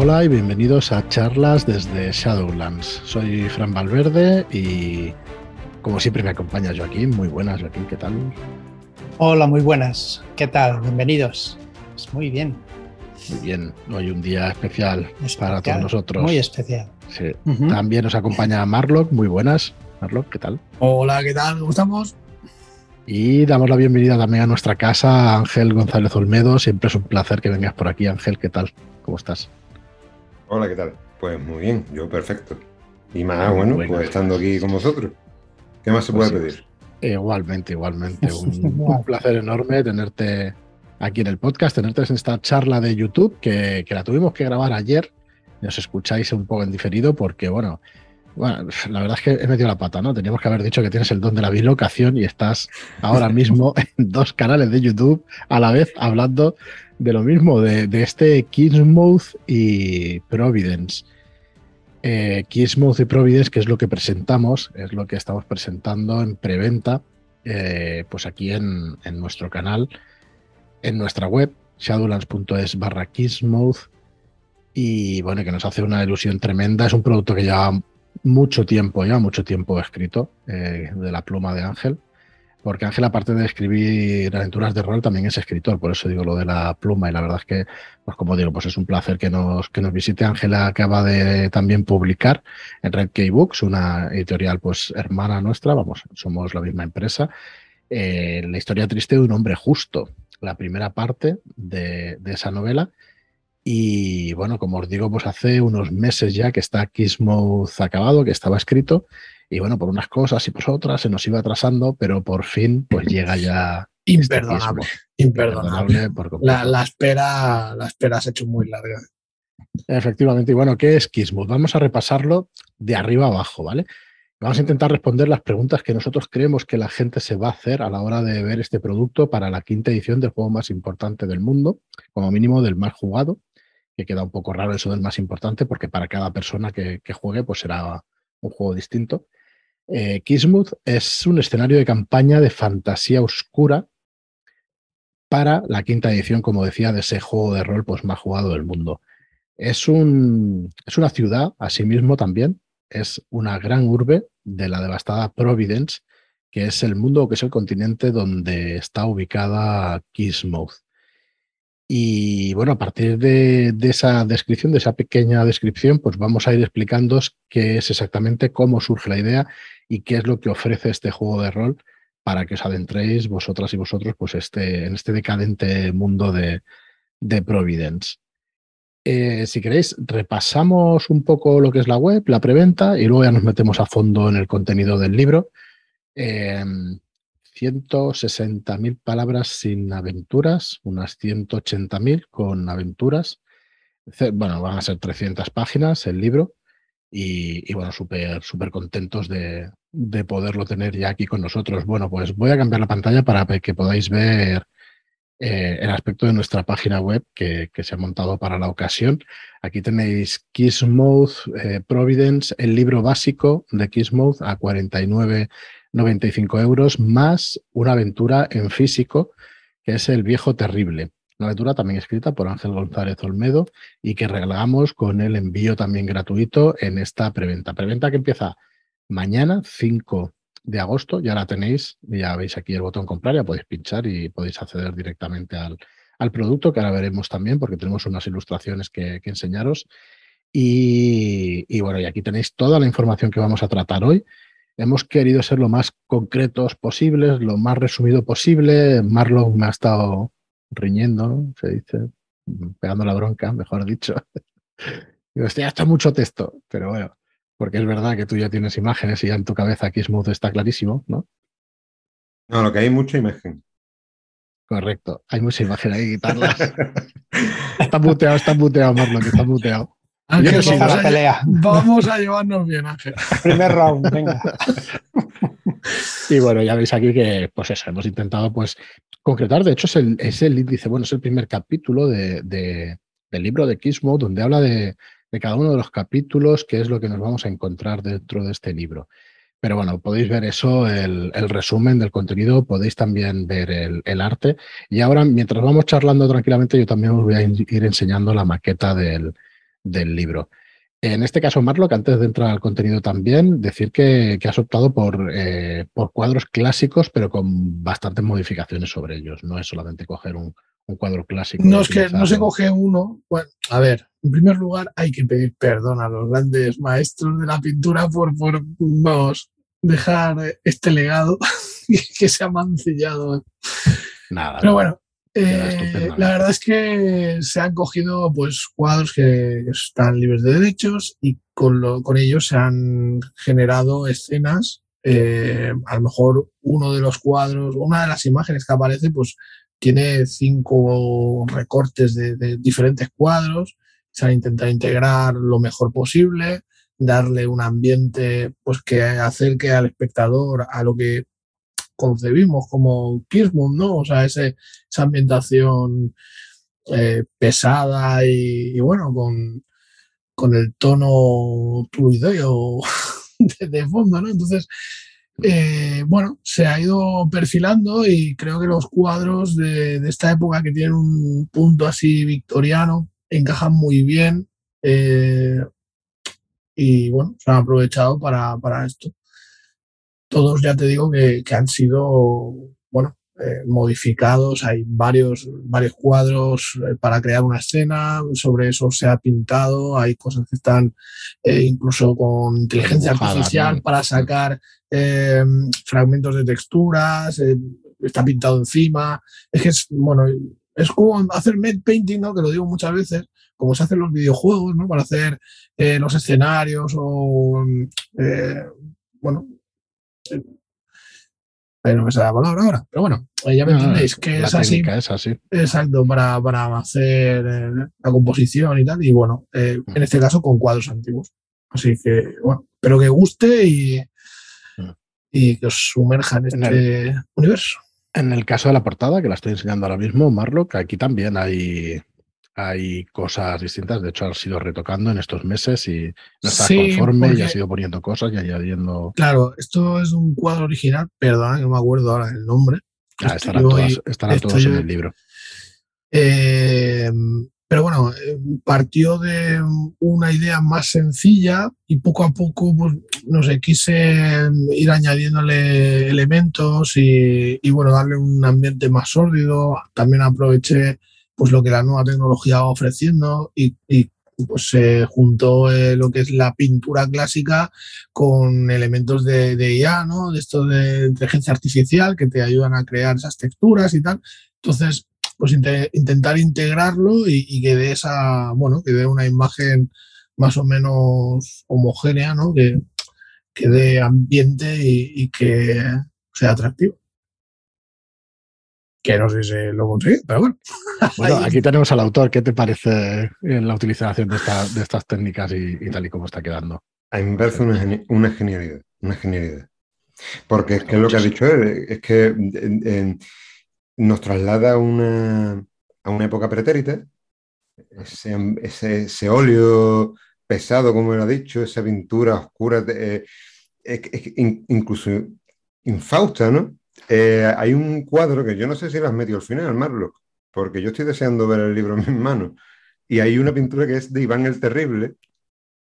Hola y bienvenidos a charlas desde Shadowlands. Soy Fran Valverde y como siempre me acompaña Joaquín. Muy buenas, Joaquín, ¿qué tal? Hola, muy buenas. ¿Qué tal? Bienvenidos. Pues muy bien. Muy bien, hoy un día especial, para todos nosotros. Muy especial. Sí. También nos acompaña Marlock. Muy buenas. Marlock, ¿qué tal? Hola, ¿qué tal? ¿Cómo estamos? Y damos la bienvenida también a nuestra casa, Ángel González Olmedo. Siempre es un placer que vengas por aquí, Ángel. ¿Qué tal? ¿Cómo estás? Hola, ¿qué tal? Pues muy bien, yo perfecto. Y más, bueno, pues estando aquí con vosotros. ¿Qué más se puede pues pedir? Igualmente, igualmente. Un, placer enorme tenerte aquí en el podcast, tenerte en esta charla de YouTube que, que la tuvimos que grabar ayer. Nos escucháis un poco en diferido porque, bueno, bueno, la verdad es que he metido la pata, ¿no? Teníamos que haber dicho que tienes el don de la bilocación y estás ahora mismo en dos canales de YouTube a la vez hablando de lo mismo, de, este Kismuth y Providence. Eh, y Providence, que es lo que presentamos, es lo que estamos presentando en preventa, eh, pues aquí en, en, nuestro canal, en nuestra web, shadowlands.es barra Kismuth. Y bueno, que nos hace una ilusión tremenda. Es un producto que ya mucho tiempo, ya mucho tiempo escrito eh, de la pluma de Ángel, porque Ángel, aparte de escribir aventuras de rol, también es escritor, por eso digo lo de la pluma, y la verdad es que, pues como digo, pues es un placer que nos, que nos visite. Ángela acaba de también publicar en Red Key Books, una editorial pues hermana nuestra, vamos, somos la misma empresa, eh, la historia triste de un hombre justo, la primera parte de, de esa novela, y bueno, como os digo, pues hace unos meses ya que está Kismuth acabado, que estaba escrito. Y bueno, por unas cosas y por otras se nos iba atrasando, pero por fin pues llega ya. Este imperdonable. imperdonable. la, espera, la espera se ha hecho muy larga. Efectivamente. Y bueno, ¿qué es Kismuth? Vamos a repasarlo de arriba abajo, ¿vale? Vamos a intentar responder las preguntas que nosotros creemos que la gente se va a hacer a la hora de ver este producto para la quinta edición del juego más importante del mundo, como mínimo del más jugado que queda un poco raro eso del más importante, porque para cada persona que, juegue, pues será un juego distinto. Eh, Kismuth es un escenario de campaña de fantasía oscura para la quinta edición, como decía, de ese juego de rol pues, más jugado del mundo. Es, un, es una ciudad, asimismo también, es una gran urbe de la devastada Providence, que es el mundo, que es el continente donde está ubicada Kismuth. Y bueno, a partir de, esa descripción, de esa pequeña descripción, pues vamos a ir explicando qué es exactamente, cómo surge la idea y qué es lo que ofrece este juego de rol para que os adentréis vosotras y vosotros pues este, en este decadente mundo de, Providence. Eh, si queréis, repasamos un poco lo que es la web, la preventa, y luego ya nos metemos a fondo en el contenido del libro. Em, 160.000 palabras sin aventuras, unas 180.000 con aventuras. Bueno, van a ser 300 páginas el libro y, bueno, súper súper contentos de, poderlo tener ya aquí con nosotros. Bueno, pues voy a cambiar la pantalla para que podáis ver eh, el aspecto de nuestra página web que, se ha montado para la ocasión. Aquí tenéis Kismuth eh, Providence, el libro básico de Kismuth a 49 95 euros más una aventura en físico que es El viejo terrible. Una aventura también escrita por Ángel González Olmedo y que regalamos con el envío también gratuito en esta preventa. Preventa que empieza mañana, 5 de agosto. Ya la tenéis, ya veis aquí el botón comprar, ya podéis pinchar y podéis acceder directamente al, al producto, que ahora veremos también porque tenemos unas ilustraciones que, enseñaros. Y, y, bueno, y aquí tenéis toda la información que vamos a tratar hoy hemos querido ser lo más concretos posibles, lo más resumido posible. Marlon me ha estado riñendo, ¿no? se dice, pegando la bronca, mejor dicho. Digo, estoy hasta mucho texto, pero bueno, porque es verdad que tú ya tienes imágenes y ya en tu cabeza aquí Smooth está clarísimo, ¿no? No, lo que hay mucha imagen. Correcto, hay mucha imagen ahí, guitarras. está muteado, está muteado, Marlon, está muteado vamos, a, llevarnos bien, Ángel. Primer round, venga. Y bueno, ya veis aquí que, pues eso, hemos intentado pues concretar. De hecho, es el, es el índice, bueno, es el primer capítulo de, del libro de Kismo, donde habla de, cada uno de los capítulos, qué es lo que nos vamos a encontrar dentro de este libro. Pero bueno, podéis ver eso, el, resumen del contenido, podéis también ver el, el, arte. Y ahora, mientras vamos charlando tranquilamente, yo también os voy a ir enseñando la maqueta del, del libro. En este caso, Marlock, antes de entrar al contenido también, decir que, has optado por, eh, por, cuadros clásicos, pero con bastantes modificaciones sobre ellos. No es solamente coger un, cuadro clásico. No es que no se coge uno. Bueno, a ver, en primer lugar hay que pedir perdón a los grandes maestros de la pintura por, por dejar este legado que se ha mancillado. Nada. Pero bueno, eh, la verdad es que se han cogido pues, cuadros que están libres de derechos y con, con ellos se han generado escenas. Eh, a lo mejor uno de los cuadros, una de las imágenes que aparece, pues tiene cinco recortes de, diferentes cuadros. Se han intentado integrar lo mejor posible, darle un ambiente pues, que acerque al espectador a lo que concebimos como Kirkwood, ¿no? O sea, ese, esa ambientación eh, pesada y, bueno, con, con, el tono fluideo de, de, fondo, ¿no? Entonces, eh, bueno, se ha ido perfilando y creo que los cuadros de, esta época que tienen un punto así victoriano encajan muy bien eh, y bueno, se han aprovechado para, para esto todos ya te digo que, han sido, bueno, eh, modificados. Hay varios, varios cuadros eh, para crear una escena, sobre eso se ha pintado, hay cosas que están eh, incluso con inteligencia artificial para sacar fragmentos de texturas, está pintado encima. Es que es, bueno, es como hacer med painting, ¿no? que lo digo muchas veces, como se hacen los videojuegos, ¿no? para hacer los escenarios o, bueno, pero no me sale la palabra ahora. Pero bueno, ya me entendéis que es así, es así. Exacto, para, para hacer eh, la composición y tal. Y bueno, eh, mm. en este caso con cuadros antiguos. Así que, bueno, espero que guste y, mm. y que os sumerja en este universo. En el caso de la portada, que la estoy enseñando ahora mismo, Marlock, aquí también hay hay cosas distintas. De hecho, ha sido retocando en estos meses y no está conforme y ha sido poniendo cosas y añadiendo. Claro, esto es un cuadro original, perdona que no me acuerdo ahora el nombre. Ah, estarán, todos en el libro. Eh, pero bueno, eh, partió de una idea más sencilla y poco a poco, pues, no sé, quise ir añadiéndole elementos y, y bueno, darle un ambiente más sórdido. También aproveché pues lo que la nueva tecnología va ofreciendo y, pues se juntó eh, lo que es la pintura clásica con elementos de, de, IA, ¿no? De esto de inteligencia artificial que te ayudan a crear esas texturas y tal. Entonces, pues intentar integrarlo y, que dé esa, bueno, que dé una imagen más o menos homogénea, ¿no? Que, que dé ambiente y que sea atractivo que no sé si lo conseguí, pero bueno. Bueno, aquí tenemos al autor. ¿Qué te parece la utilización de, estas técnicas y, tal y como está quedando? A mí me parece una, genialidad, una genialidad. Porque es que lo que ha dicho él, es que nos traslada a una, a una época pretérita, ese, ese, óleo pesado, como él ha dicho, esa pintura oscura, eh, incluso infausta, ¿no? Eh, hay un cuadro que yo no sé si lo has metido al final, Marlock, porque yo estoy deseando ver el libro en mis manos. Y hay una pintura que es de Iván el Terrible,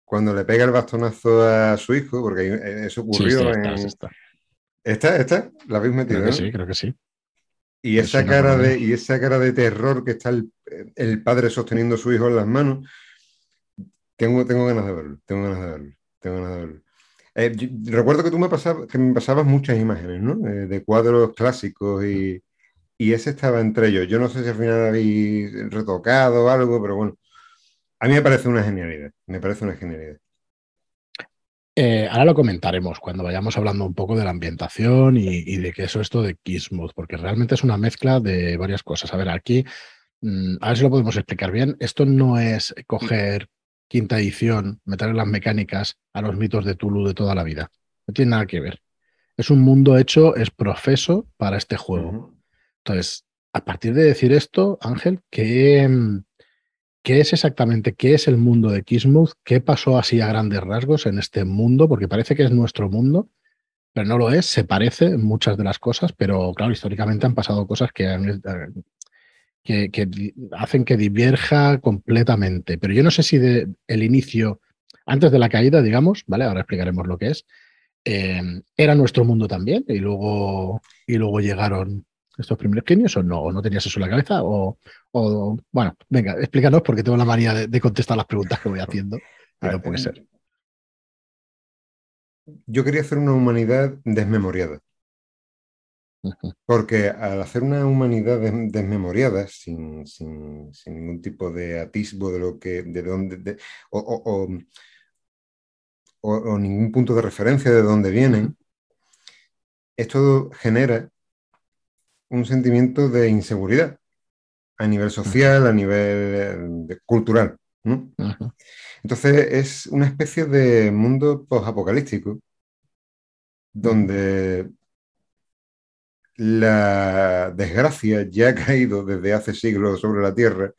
cuando le pega el bastonazo a su hijo, porque eh, eso ocurrió en. Esta, esta, ¿la habéis metido? Creo que sí, creo que sí. Y esa, cara de, y esa cara de terror que está el, padre sosteniendo a su hijo en las manos, tengo, tengo ganas de verlo, tengo ganas de verlo, tengo ganas de verlo. Eh, recuerdo que tú me, pasabas, que me pasabas muchas imágenes, ¿no? Eh, de cuadros clásicos y, ese estaba entre ellos. Yo no sé si al final habéis retocado o algo, pero bueno, a mí me parece una genialidad, me parece una genialidad. Eh, ahora lo comentaremos cuando vayamos hablando un poco de la ambientación y, de qué es esto de Kismuth, porque realmente es una mezcla de varias cosas. A ver, aquí, mm, a ver si lo podemos explicar bien. Esto no es coger quinta edición, meter las mecánicas a los mitos de Tulu de toda la vida. No tiene nada que ver. Es un mundo hecho, es profeso para este juego. Entonces, a partir de decir esto, Ángel, ¿qué, ¿qué, es exactamente, qué es el mundo de Kismuth? ¿Qué pasó así a grandes rasgos en este mundo? Porque parece que es nuestro mundo, pero no lo es, se parece en muchas de las cosas, pero claro, históricamente han pasado cosas que han, que, hacen que diverja completamente. Pero yo no sé si de el inicio, antes de la caída, digamos, ¿vale? Ahora explicaremos lo que es. Eh, era nuestro mundo también y luego, y luego llegaron estos primeros genios o no, o no tenías eso en la cabeza o, bueno, venga, explícanos porque tengo la manía de, contestar las preguntas que voy haciendo no puede ser. Yo quería hacer una humanidad desmemoriada. Porque al hacer una humanidad desmemoriada, sin, ningún tipo de atisbo de lo que, de dónde, o, ningún punto de referencia de dónde vienen, esto genera un sentimiento de inseguridad a nivel social, a nivel eh, cultural. Entonces es una especie de mundo post-apocalíptico donde la desgracia ya ha caído desde hace siglos sobre la Tierra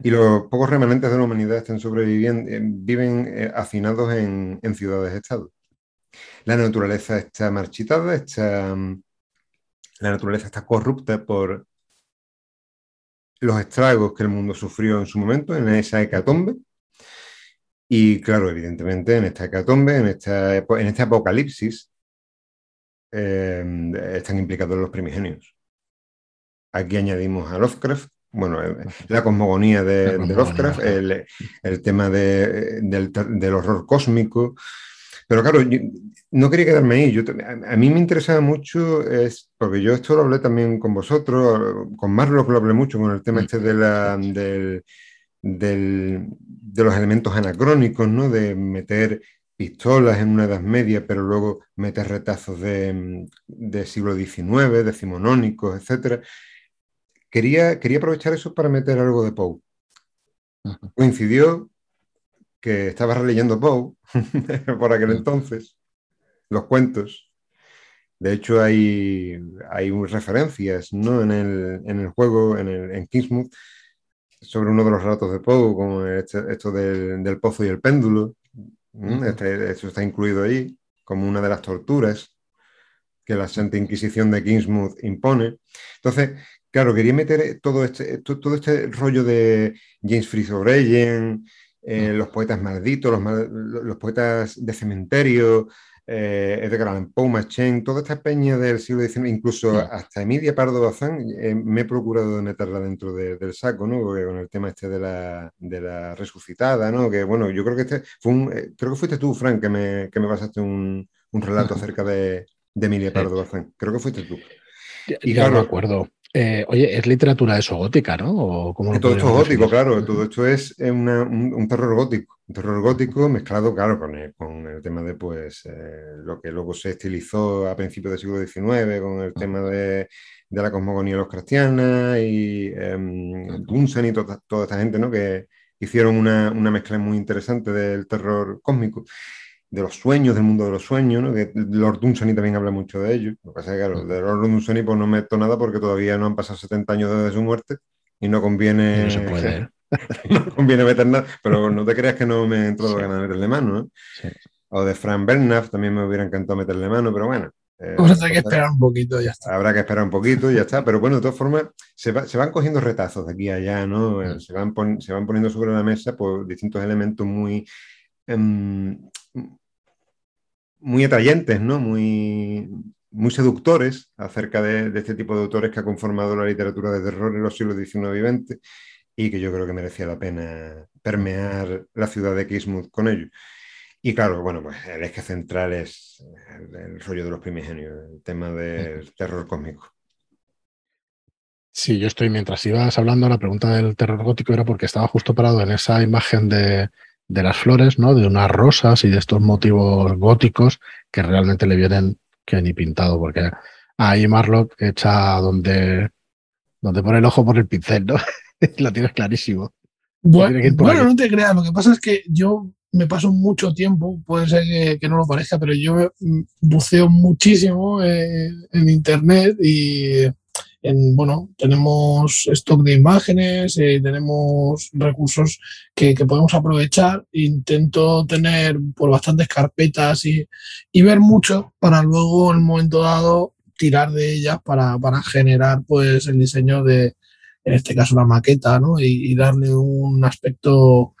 y los pocos remanentes de la humanidad están sobreviviendo, eh, viven eh, hacinados en, en ciudades-estado. La naturaleza está marchitada, está, mm, la naturaleza está corrupta por los estragos que el mundo sufrió en su momento, en esa hecatombe. Y claro, evidentemente, en esta hecatombe, en, esta, en este apocalipsis, Em, están implicados los primigenios. Aquí añadimos a Lovecraft, bueno, eh, la cosmogonía de, Lovecraft, el, tema del, horror cósmico. Pero claro, no quería quedarme ahí. Yo, a, mí me interesaba mucho, es, porque yo esto lo hablé también con vosotros, con Marlock lo hablé mucho, con el tema este de, la, del, de los elementos anacrónicos, ¿no? de meter pistolas en una Edad Media, pero luego meter retazos de, siglo XIX, decimonónicos, etc. Quería, quería aprovechar eso para meter algo de Poe. Coincidió que estaba releyendo Poe por aquel entonces, los cuentos. De hecho, hay, hay referencias ¿no? en, el, juego, en, el, en Kingsmouth, sobre uno de los relatos de Poe, como este, esto del, del, pozo y el péndulo, este, eso está incluido ahí como una de las torturas que la Santa Inquisición de Kingsmouth impone. Entonces, claro, quería meter todo este, todo este rollo de James Fritz O'Brien, eh, los poetas malditos, los, los, poetas de cementerio, eh, Edgar Allan Poe, Machen, toda esta peña del siglo XIX, incluso hasta Emilia Pardo Bazán, eh, me he procurado de meterla dentro del saco, ¿no? con el tema este de la, de la, resucitada, ¿no? Que bueno, yo creo que este fue un, eh, creo que fuiste tú, Frank, que me, que me pasaste un, un relato acerca de, de Emilia Pardo Bazán. Creo que fuiste tú. Y ya, claro, acuerdo. Eh, oye, es literatura eso gótica, ¿no? todo esto es gótico, claro. Todo esto es un, terror gótico. Un terror gótico mezclado, claro, con el, tema de pues eh, lo que luego se estilizó a principios del siglo XIX, con el tema de, la cosmogonía los cristianas y eh, y toda, esta gente, ¿no? Que hicieron una, una mezcla muy interesante del terror cósmico de los sueños, del mundo de los sueños, ¿no? que Lord Dunsany también habla mucho de ello. Lo que pasa es que, claro, mm. de Lord Dunsany pues no meto nada porque todavía no han pasado 70 años desde su muerte y no conviene... No se puede. no conviene meter nada, pero no te creas que no me entró sí. ganas de meterle mano. ¿eh? O de Frank Bernard también me hubiera encantado meterle mano, pero bueno. Eh, Vamos a que esperar un poquito, ya está. Habrá que esperar un poquito ya está. Pero bueno, de todas formas, se, van cogiendo retazos de aquí a allá, ¿no? Mm. Se, van se van poniendo sobre la mesa pues, distintos elementos muy, em, muy atrayentes, ¿no? Muy, muy seductores acerca de, este tipo de autores que ha conformado la literatura de terror en los siglos XIX y XX y que yo creo que merecía la pena permear la ciudad de Kismuth con ellos. Y claro, bueno, pues el eje central es el, rollo de los primigenios, el tema del terror cósmico. Sí, yo estoy, mientras ibas hablando, la pregunta del terror gótico era porque estaba justo parado en esa imagen de, de las flores, ¿no? De unas rosas y de estos motivos góticos que realmente le vienen que ni pintado, porque ahí Marlock echa donde, donde pone el ojo por el pincel, ¿no? Lo tienes clarísimo. Bueno, no te creas, lo que pasa es que yo me paso mucho tiempo, puede ser que, no lo parezca, pero yo buceo muchísimo eh, en internet y bueno, tenemos stock de imágenes, eh, tenemos recursos que, podemos aprovechar. Intento tener por bastantes carpetas y, ver mucho para luego en un momento dado tirar de ellas para, generar pues el diseño de, en este caso la maqueta, ¿no? Y, darle un aspecto,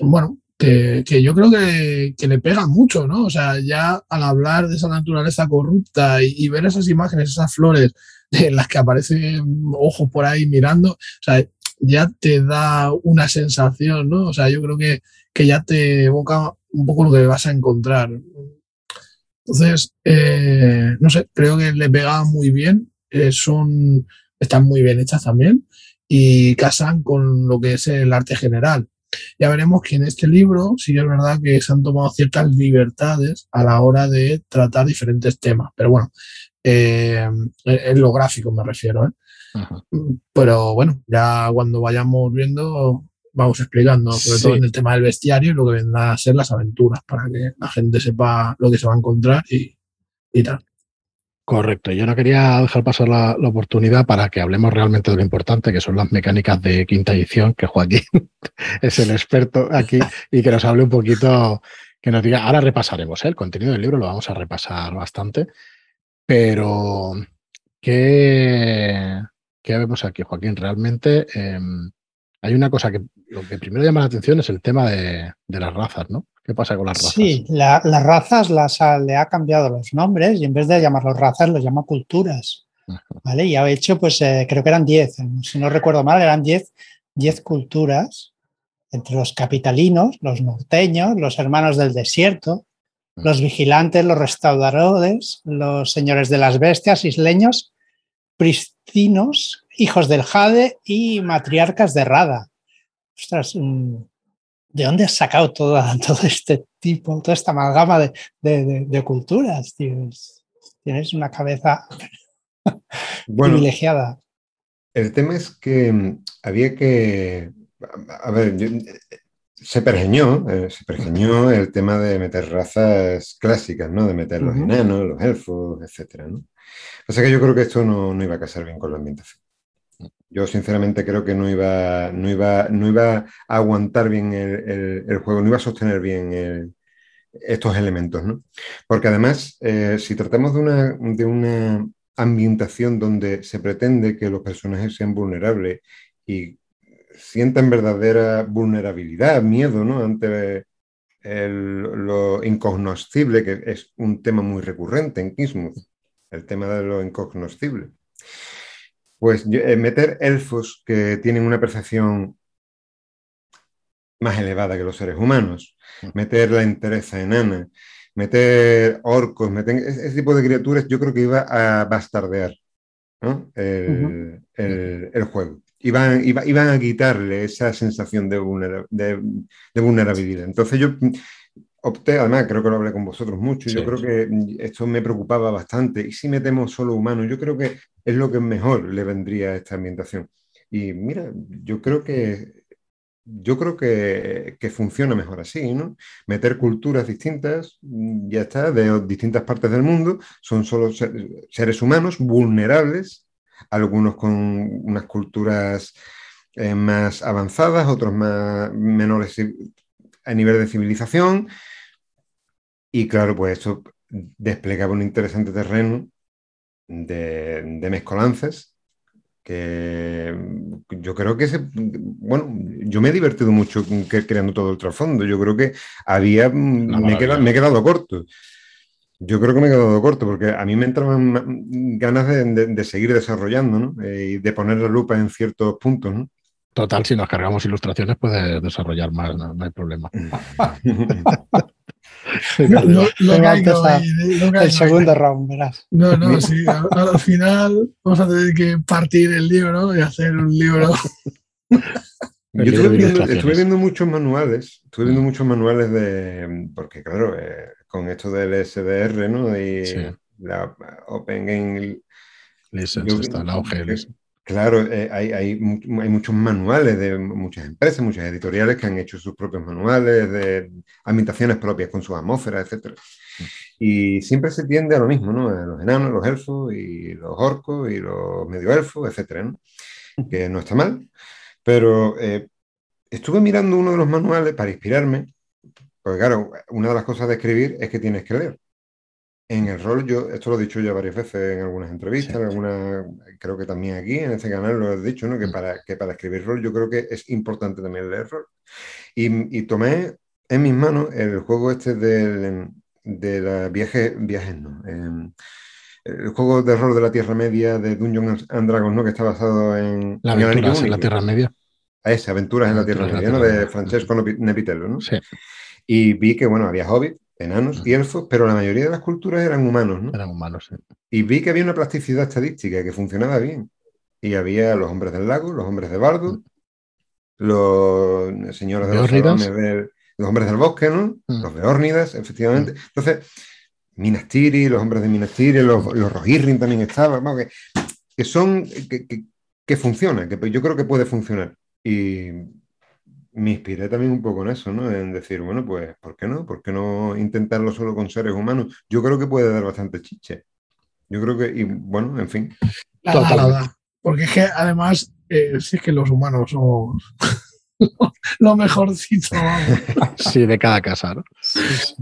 bueno, que, yo creo que, le pega mucho, ¿no? O sea, ya al hablar de esa naturaleza corrupta y, ver esas imágenes, esas flores en las que aparecen ojos por ahí mirando, o sea, ya te da una sensación, ¿no? O sea, yo creo que, que ya te evoca un poco lo que vas a encontrar. Entonces, eh, no sé, creo que le pega muy bien. Eh, son, están muy bien hechas también y casan con lo que es el arte general. Ya veremos que en este libro sí es verdad que se han tomado ciertas libertades a la hora de tratar diferentes temas, pero bueno, eh, en lo gráfico me refiero. Pero bueno, ya cuando vayamos viendo vamos explicando, sobre todo en el tema del bestiario, lo que vendrá a ser las aventuras, para que la gente sepa lo que se va a encontrar y, tal. Correcto. Yo no quería dejar pasar la, oportunidad para que hablemos realmente de lo importante, que son las mecánicas de quinta edición, que Joaquín es el experto aquí y que nos hable un poquito, que nos diga, ahora repasaremos ¿eh? el contenido del libro, lo vamos a repasar bastante, pero ¿qué, qué vemos aquí, Joaquín? Realmente em, hay una cosa que lo que primero llama la atención es el tema de, las razas, ¿no? ¿Qué pasa con las razas? Sí, las razas las le ha cambiado los nombres y en vez de llamarlos razas los llama culturas. ¿Vale? Y ha hecho, pues eh, creo que eran 10, si no recuerdo mal, eran 10 culturas entre los capitalinos, los norteños, los hermanos del desierto, los vigilantes, los restauradores, los señores de las bestias, isleños, pristinos hijos del Jade y matriarcas de Rada. Ostras, mm, ¿de dónde has sacado todo, todo este tipo, toda esta amalgama de, culturas? Tienes una cabeza privilegiada. El tema es que mm, había que. A ver, se pergeñó, eh, se pergeñó el tema de meter razas clásicas, ¿no? De meter los enanos, los elfos, etcétera, ¿no? O sea que yo creo que esto no, no iba a casar bien con la ambientación. Yo sinceramente creo que no iba, no iba, no iba a aguantar bien el, juego, no iba a sostener bien estos elementos, ¿no? Porque además, eh, si tratamos de una, de una ambientación donde se pretende que los personajes sean vulnerables y sientan verdadera vulnerabilidad, miedo, ¿no? Ante lo incognoscible, que es un tema muy recurrente en Kismuth, el tema de lo incognoscible. Pues eh, meter elfos que tienen una percepción más elevada que los seres humanos, mm. meter la entereza enana, meter orcos, meter ese, tipo de criaturas, yo creo que iba a bastardear el, juego. Iban, iban, a quitarle esa sensación de, de vulnerabilidad. Entonces yo opté, además creo que lo hablé con vosotros mucho, yo creo que esto me preocupaba bastante. Y si metemos solo humanos, yo creo que es lo que mejor le vendría a esta ambientación. Y mira, yo creo que yo creo que, funciona mejor así, ¿no? Meter culturas distintas, ya está, de distintas partes del mundo, son solo seres humanos vulnerables, algunos con unas culturas eh, más avanzadas, otros más menores a nivel de civilización, y claro, pues esto desplegaba un interesante terreno de, de mezcolanzas que yo creo que se, bueno, yo me he divertido mucho creando todo el trasfondo. Yo creo que había, me, he quedado, corto. Yo creo que me he quedado corto porque a mí me entraban ganas de, seguir desarrollando ¿no? Eh, y de poner la lupa en ciertos puntos. ¿no? Total, si nos cargamos ilustraciones puedes desarrollar más, no, no hay problema. el segundo round, verás. No, no, sí. Al, final vamos a tener que partir el libro y hacer un libro. Yo estuve viendo, muchos manuales, estuve viendo mm. muchos manuales de, porque claro, eh, con esto del SDR, ¿no? Y la Open Game License, está la OGL. Claro, eh, hay, hay, muchos manuales de muchas empresas, muchas editoriales que han hecho sus propios manuales de ambientaciones propias con sus atmósferas, etc. Y siempre se tiende a lo mismo, ¿no? A los enanos, los elfos y los orcos y los medio elfos, etc. Que no está mal. Pero eh, estuve mirando uno de los manuales para inspirarme, porque claro, una de las cosas de escribir es que tienes que leer. en el rol, yo esto lo he dicho ya varias veces en algunas entrevistas, en alguna, creo que también aquí en este canal lo he dicho, ¿no? que, mm. para, que para escribir rol yo creo que es importante también leer rol. Y, y tomé en mis manos el juego este del, de la viaje, viajes, no, em, el juego de rol de la Tierra Media de Dungeons and Dragons, ¿no? que está basado en... La aventuras en la Tierra Media. A ese, Aventuras en la Tierra Media, ¿no? de Francesco Nepitello, ¿no? Sí. Y vi que, bueno, había hobbits, enanos y elfos, pero la mayoría de las culturas eran humanos, ¿no? Eran humanos, sí. Y vi que había una plasticidad estadística que funcionaba bien. Y había los hombres del lago, los hombres de Bardo, mm. los señores de los, los hombres del bosque, ¿no? Mm. Los Beórnidas, efectivamente. Mm. Entonces, Minas los hombres de Minas los, los Rohirrim también estaban, que, que son, que, que, que funcionan, que yo creo que puede funcionar. Y me inspiré también un poco en eso, ¿no? En decir, bueno, pues, ¿por qué no? ¿Por qué no intentarlo solo con seres humanos? Yo creo que puede dar bastante chiche. Yo creo que, y bueno, en fin. Porque es que además, eh, sí es que los humanos somos lo mejorcito. Sí, de cada casa, ¿no?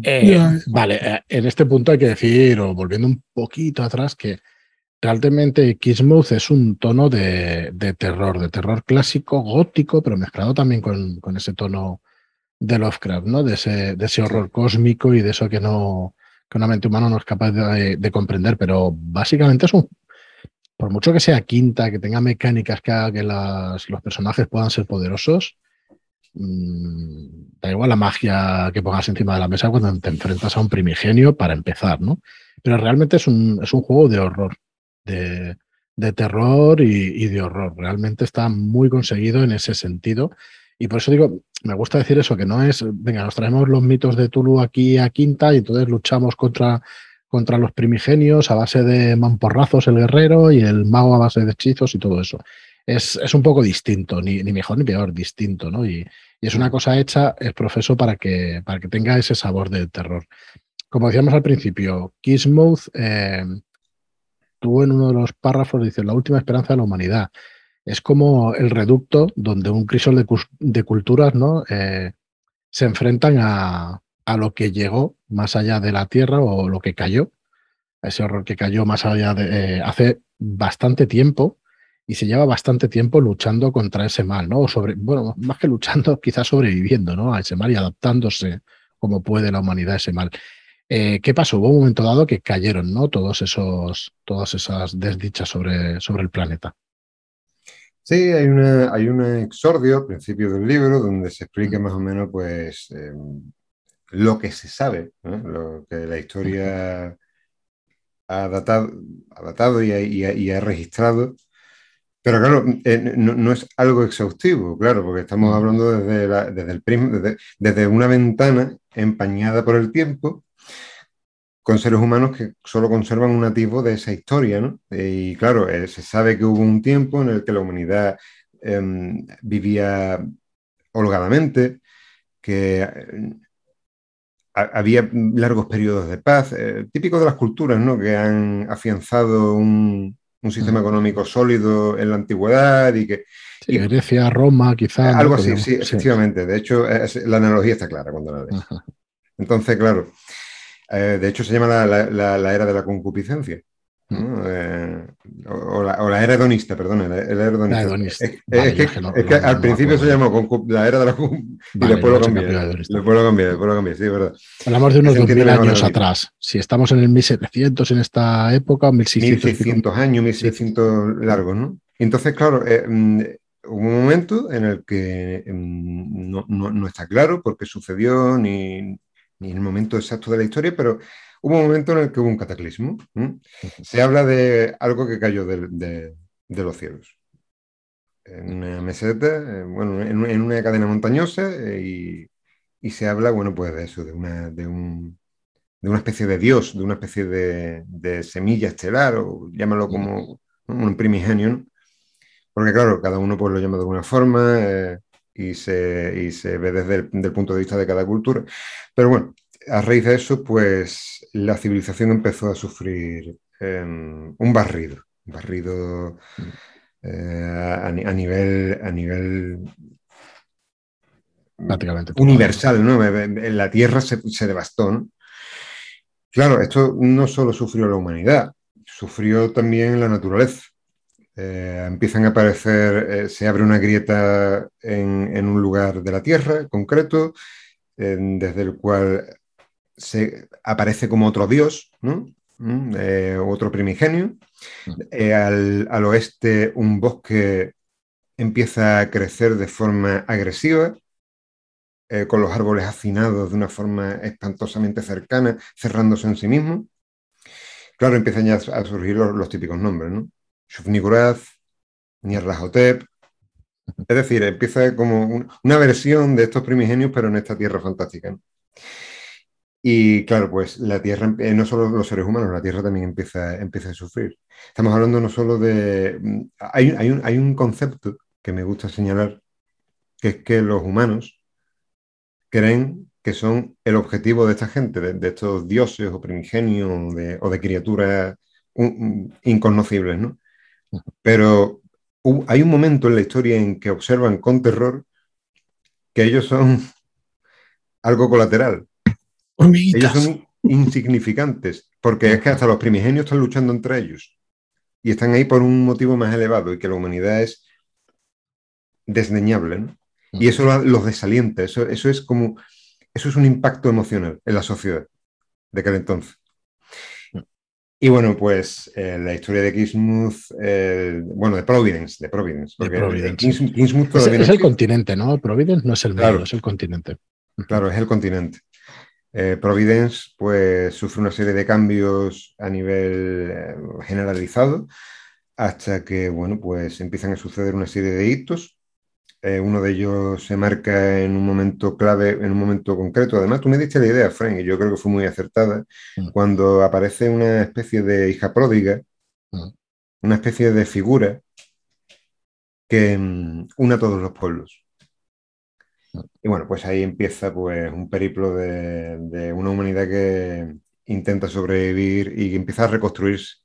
Eh, vale, eh, en este punto hay que decir, o volviendo un poquito atrás, que realmente Kismuth es un tono de, terror, de terror clásico, gótico, pero mezclado también con, ese tono de Lovecraft, ¿no? De ese, de ese horror cósmico y de eso que no que una mente humana no es capaz de, comprender, pero básicamente es un, por mucho que sea quinta, que tenga mecánicas que haga que los personajes puedan ser poderosos, mmm, da igual la magia que pongas encima de la mesa cuando te enfrentas a un primigenio para empezar, ¿no? Pero realmente es un, es un juego de horror de, terror y, de horror. Realmente está muy conseguido en ese sentido. Y por eso digo, me gusta decir eso, que no es, venga, nos traemos los mitos de Tulu aquí a Quinta y entonces luchamos contra, contra los primigenios a base de mamporrazos el guerrero y el mago a base de hechizos y todo eso. Es, un poco distinto, ni, mejor ni peor, distinto, ¿no? Y, es una cosa hecha, es profeso para que, para que tenga ese sabor de terror. Como decíamos al principio, Kissmouth eh, tú en uno de los párrafos dices la última esperanza de la humanidad. Es como el reducto donde un crisol de, culturas ¿no? Eh, se enfrentan a, lo que llegó más allá de la Tierra o lo que cayó, ese horror que cayó más allá de eh, hace bastante tiempo y se lleva bastante tiempo luchando contra ese mal, ¿no? sobre, bueno, más que luchando, quizás sobreviviendo, ¿no? A ese mal y adaptándose como puede la humanidad a ese mal. Eh, ¿Qué pasó? Hubo un momento dado que cayeron, ¿no? Todos esos, todas esas desdichas sobre, sobre el planeta. Sí, hay, una, hay un exordio al principio del libro donde se explica más o menos pues em, lo que se sabe, lo que la historia ha datado, ha datado y, ha, registrado. Pero claro, eh, no, es algo exhaustivo, claro, porque estamos hablando desde, desde, el desde, desde una ventana empañada por el tiempo con seres humanos que solo conservan un nativo de esa historia, ¿no? Y claro, eh, se sabe que hubo un tiempo en el que la humanidad em, vivía holgadamente, que eh, había largos periodos de paz, eh, típico de las culturas, ¿no? Que han afianzado un, sistema económico sólido en la antigüedad y que... Sí, Grecia, Roma, quizás. Algo así, sí, efectivamente. De hecho, la analogía está clara cuando la ves. Entonces, claro, eh, de hecho, se llama la, era de la concupiscencia. Mm. Eh, o, la, era hedonista, perdón, la, era hedonista. Es, que, al principio se llamó la era de la y después lo cambié. Después lo cambié, después lo cambié, sí, verdad. Hablamos de unos 2000 años atrás. Si estamos en el 1700 en esta época, 1600. 1600 años, 1600 largos, ¿no? Entonces, claro, eh, mm, hubo un momento en el que mm, no, no, está claro por qué sucedió ni ni el momento exacto de la historia, pero hubo un momento en el que hubo un cataclismo. Se habla de algo que cayó de, los cielos. En una meseta, eh, bueno, en, una cadena montañosa, eh, y, se habla, bueno, pues de eso, de una, de, un, de una especie de dios, de una especie de, semilla estelar, o llámalo como un primigenio, Porque claro, cada uno pues lo llama de alguna forma. Eh, y se, se ve desde el punto de vista de cada cultura. Pero bueno, a raíz de eso, pues la civilización empezó a sufrir em, un barrido, un barrido eh, a, nivel, a nivel Prácticamente universal, ¿no? La Tierra se, devastó, Claro, esto no solo sufrió la humanidad, sufrió también la naturaleza. Eh, empiezan a aparecer, eh, se abre una grieta en, un lugar de la Tierra concreto, desde el cual se aparece como otro dios, ¿no? Mm, otro primigenio. Al, al, oeste un bosque empieza a crecer de forma agresiva, eh, con los árboles hacinados de una forma espantosamente cercana, cerrándose en sí mismo. Claro, empiezan ya a surgir los, típicos nombres, ¿no? Shufniguraz, Nyarlathotep. Es decir, empieza como una versión de estos primigenios, pero en esta tierra fantástica. Y claro, pues la Tierra, eh, no solo los seres humanos, la Tierra también empieza, empieza a sufrir. Estamos hablando no solo de... Mm, hay, hay, un, hay un concepto que me gusta señalar, que es que los humanos creen que son el objetivo de esta gente, de, estos dioses o primigenios o de criaturas inconocibles, ¿no? Pero hay un momento en la historia en que observan con terror que ellos son algo colateral. Ellos son insignificantes, porque es que hasta los primigenios están luchando entre ellos y están ahí por un motivo más elevado y que la humanidad es desdeñable, ¿no? Y eso los desalienta, eso, eso es como, eso es un impacto emocional en la sociedad de aquel entonces. Y bueno, pues eh, la historia de Kingsmouth, eh, bueno, de Providence, de Providence. es, el continente, ¿no? Providence no es el medio, es el continente. Claro, es el continente. Eh, Providence, pues, sufre una serie de cambios a nivel generalizado hasta que, bueno, pues empiezan a suceder una serie de hitos eh, uno de ellos se marca en un momento clave, en un momento concreto. Además, tú me diste la idea, Frank, y yo creo que fue muy acertada, mm. cuando aparece una especie de hija pródiga, mm. una especie de figura que mm, une a todos los pueblos. Y bueno, pues ahí empieza pues, un periplo de, una humanidad que intenta sobrevivir y que empieza a reconstruirse.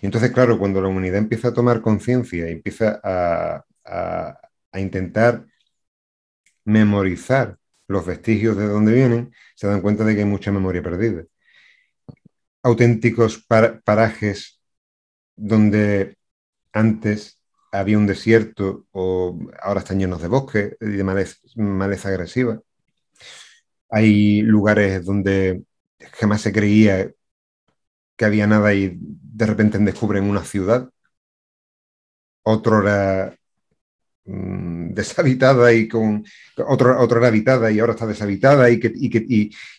Y entonces, claro, cuando la humanidad empieza a tomar conciencia y empieza a, a intentar memorizar los vestigios de donde vienen, se dan cuenta de que hay mucha memoria perdida. Auténticos parajes donde antes había un desierto o ahora están llenos de bosque y de maleza, agresiva. Hay lugares donde jamás se creía que había nada y de repente descubren una ciudad. Otro era Mm, deshabitada y con otra, otra habitada y ahora está deshabitada y que, y que,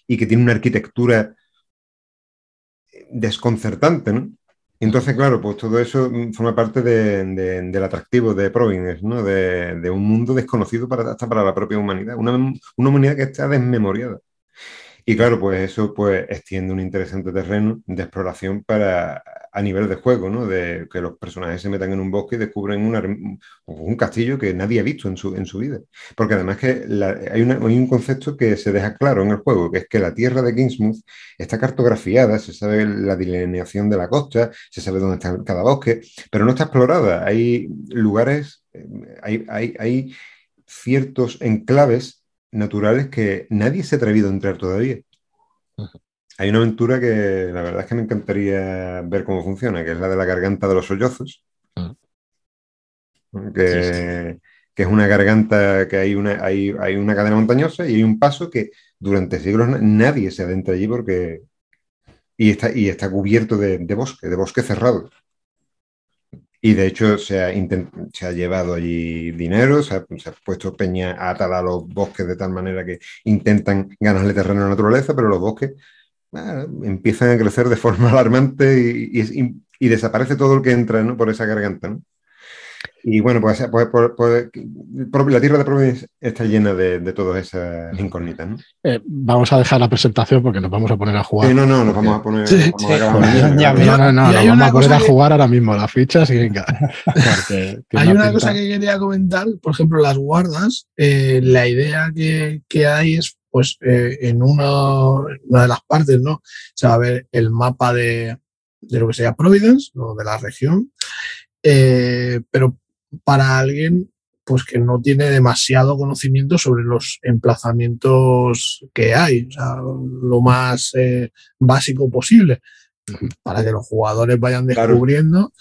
y, que tiene una arquitectura desconcertante, ¿no? Entonces, claro, pues todo eso forma parte de, del atractivo de Providence, ¿no? De, un mundo desconocido para, hasta para la propia humanidad, una, una humanidad que está desmemoriada. Y claro, pues eso pues extiende un interesante terreno de exploración para a nivel de juego, ¿no? De que los personajes se metan en un bosque y descubren un castillo que nadie ha visto en su, en su vida. Porque además que hay, un concepto que se deja claro en el juego, que es que la tierra de Kingsmouth está cartografiada, se sabe la delineación de la costa, se sabe dónde está cada bosque, pero no está explorada. Hay lugares, eh, hay, hay, hay ciertos enclaves naturales que nadie se ha atrevido a entrar todavía. Hay una aventura que la verdad es que me encantaría ver cómo funciona, que es la de la garganta de los sollozos. Que, es una garganta que hay una, hay, una cadena montañosa y hay un paso que durante siglos nadie se adentra allí porque. Y está, y está cubierto de, bosque, de bosque cerrado. Y de hecho se ha, se ha llevado allí dinero, se ha, puesto peña a atar a los bosques de tal manera que intentan ganarle terreno a la naturaleza, pero los bosques empiezan a crecer de forma alarmante y, desaparece todo el que entra por esa garganta. Y bueno, pues, pues, pues, pues, la tierra de Providence está llena de, todas esas incógnitas. Eh, vamos a dejar la presentación porque nos vamos a poner a jugar. no, no, nos vamos a poner. no, no, no, nos vamos a poner a jugar ahora mismo las fichas y venga. hay una cosa que quería comentar, por ejemplo, las guardas. Eh, la idea que, que, hay es pues eh, en una, una, de las partes, ¿no? Se va a ver el mapa de, de lo que sería Providence, o de la región, eh, pero para alguien pues que no tiene demasiado conocimiento sobre los emplazamientos que hay, o sea, lo más eh, básico posible, para que los jugadores vayan descubriendo.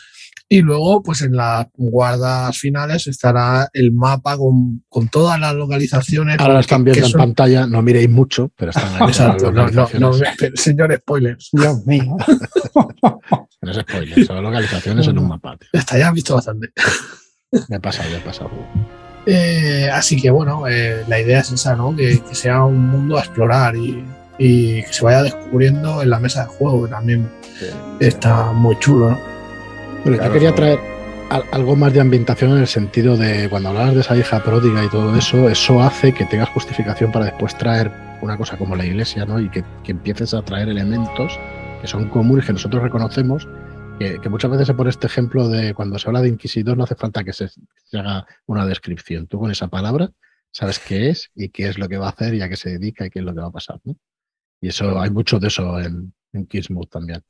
Y luego, pues en las guardas finales estará el mapa con, todas las localizaciones. Ahora están viendo en pantalla, no miréis mucho, pero están ahí. Exacto, no, no, no, señor spoilers. Dios mío. no es spoilers, son localizaciones en un mapa. Está ya visto bastante. Me he pasado, me he pasado. Eh, así que bueno, eh, la idea es esa, ¿no? Que, sea un mundo a explorar y, y, que se vaya descubriendo en la mesa de juego, que también está muy chulo, ¿no? Bueno, yo quería traer algo más de ambientación en el sentido de cuando hablabas de esa hija pródiga y todo eso, eso hace que tengas justificación para después traer una cosa como la iglesia, ¿no? Y que, empieces a traer elementos que son comunes, que nosotros reconocemos, que, muchas veces se pone este ejemplo de cuando se habla de inquisidor no hace falta que se, haga una descripción. Tú con esa palabra sabes qué es y qué es lo que va a hacer y a qué se dedica y qué es lo que va a pasar, ¿no? Y eso hay mucho de eso en, en también.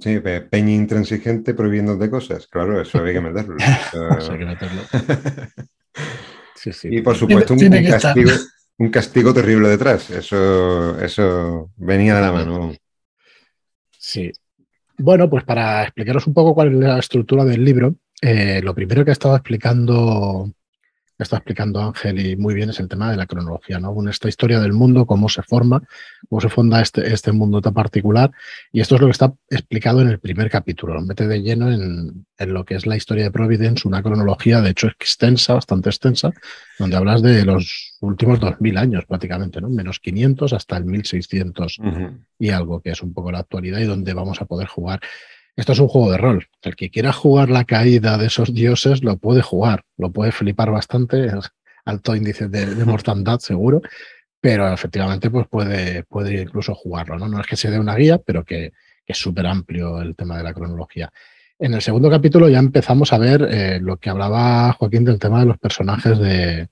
Sí, peña intransigente prohibiendo de cosas. Claro, eso había que meterlo. hay que meterlo. Y por supuesto, un, castigo, un, castigo, terrible detrás. Eso, eso venía de la mano. Sí. Bueno, pues para explicaros un poco cuál es la estructura del libro, eh, lo primero que he estado explicando está explicando Ángel y muy bien es el tema de la cronología, ¿no? esta historia del mundo, cómo se forma, cómo se fonda este, este mundo tan particular. Y esto es lo que está explicado en el primer capítulo. Lo mete de lleno en, lo que es la historia de Providence, una cronología, de hecho, extensa, bastante extensa, donde hablas de los últimos 2000 años prácticamente, ¿no? Menos 500 hasta el 1600 y algo, que es un poco la actualidad y donde vamos a poder jugar esto es un juego de rol. El que quiera jugar la caída de esos dioses lo puede jugar, lo puede flipar bastante, alto índice de, mortandad seguro, pero efectivamente pues puede, puede incluso jugarlo. ¿no? no es que se dé una guía, pero que, es súper amplio el tema de la cronología. En el segundo capítulo ya empezamos a ver eh, lo que hablaba Joaquín del tema de los personajes de,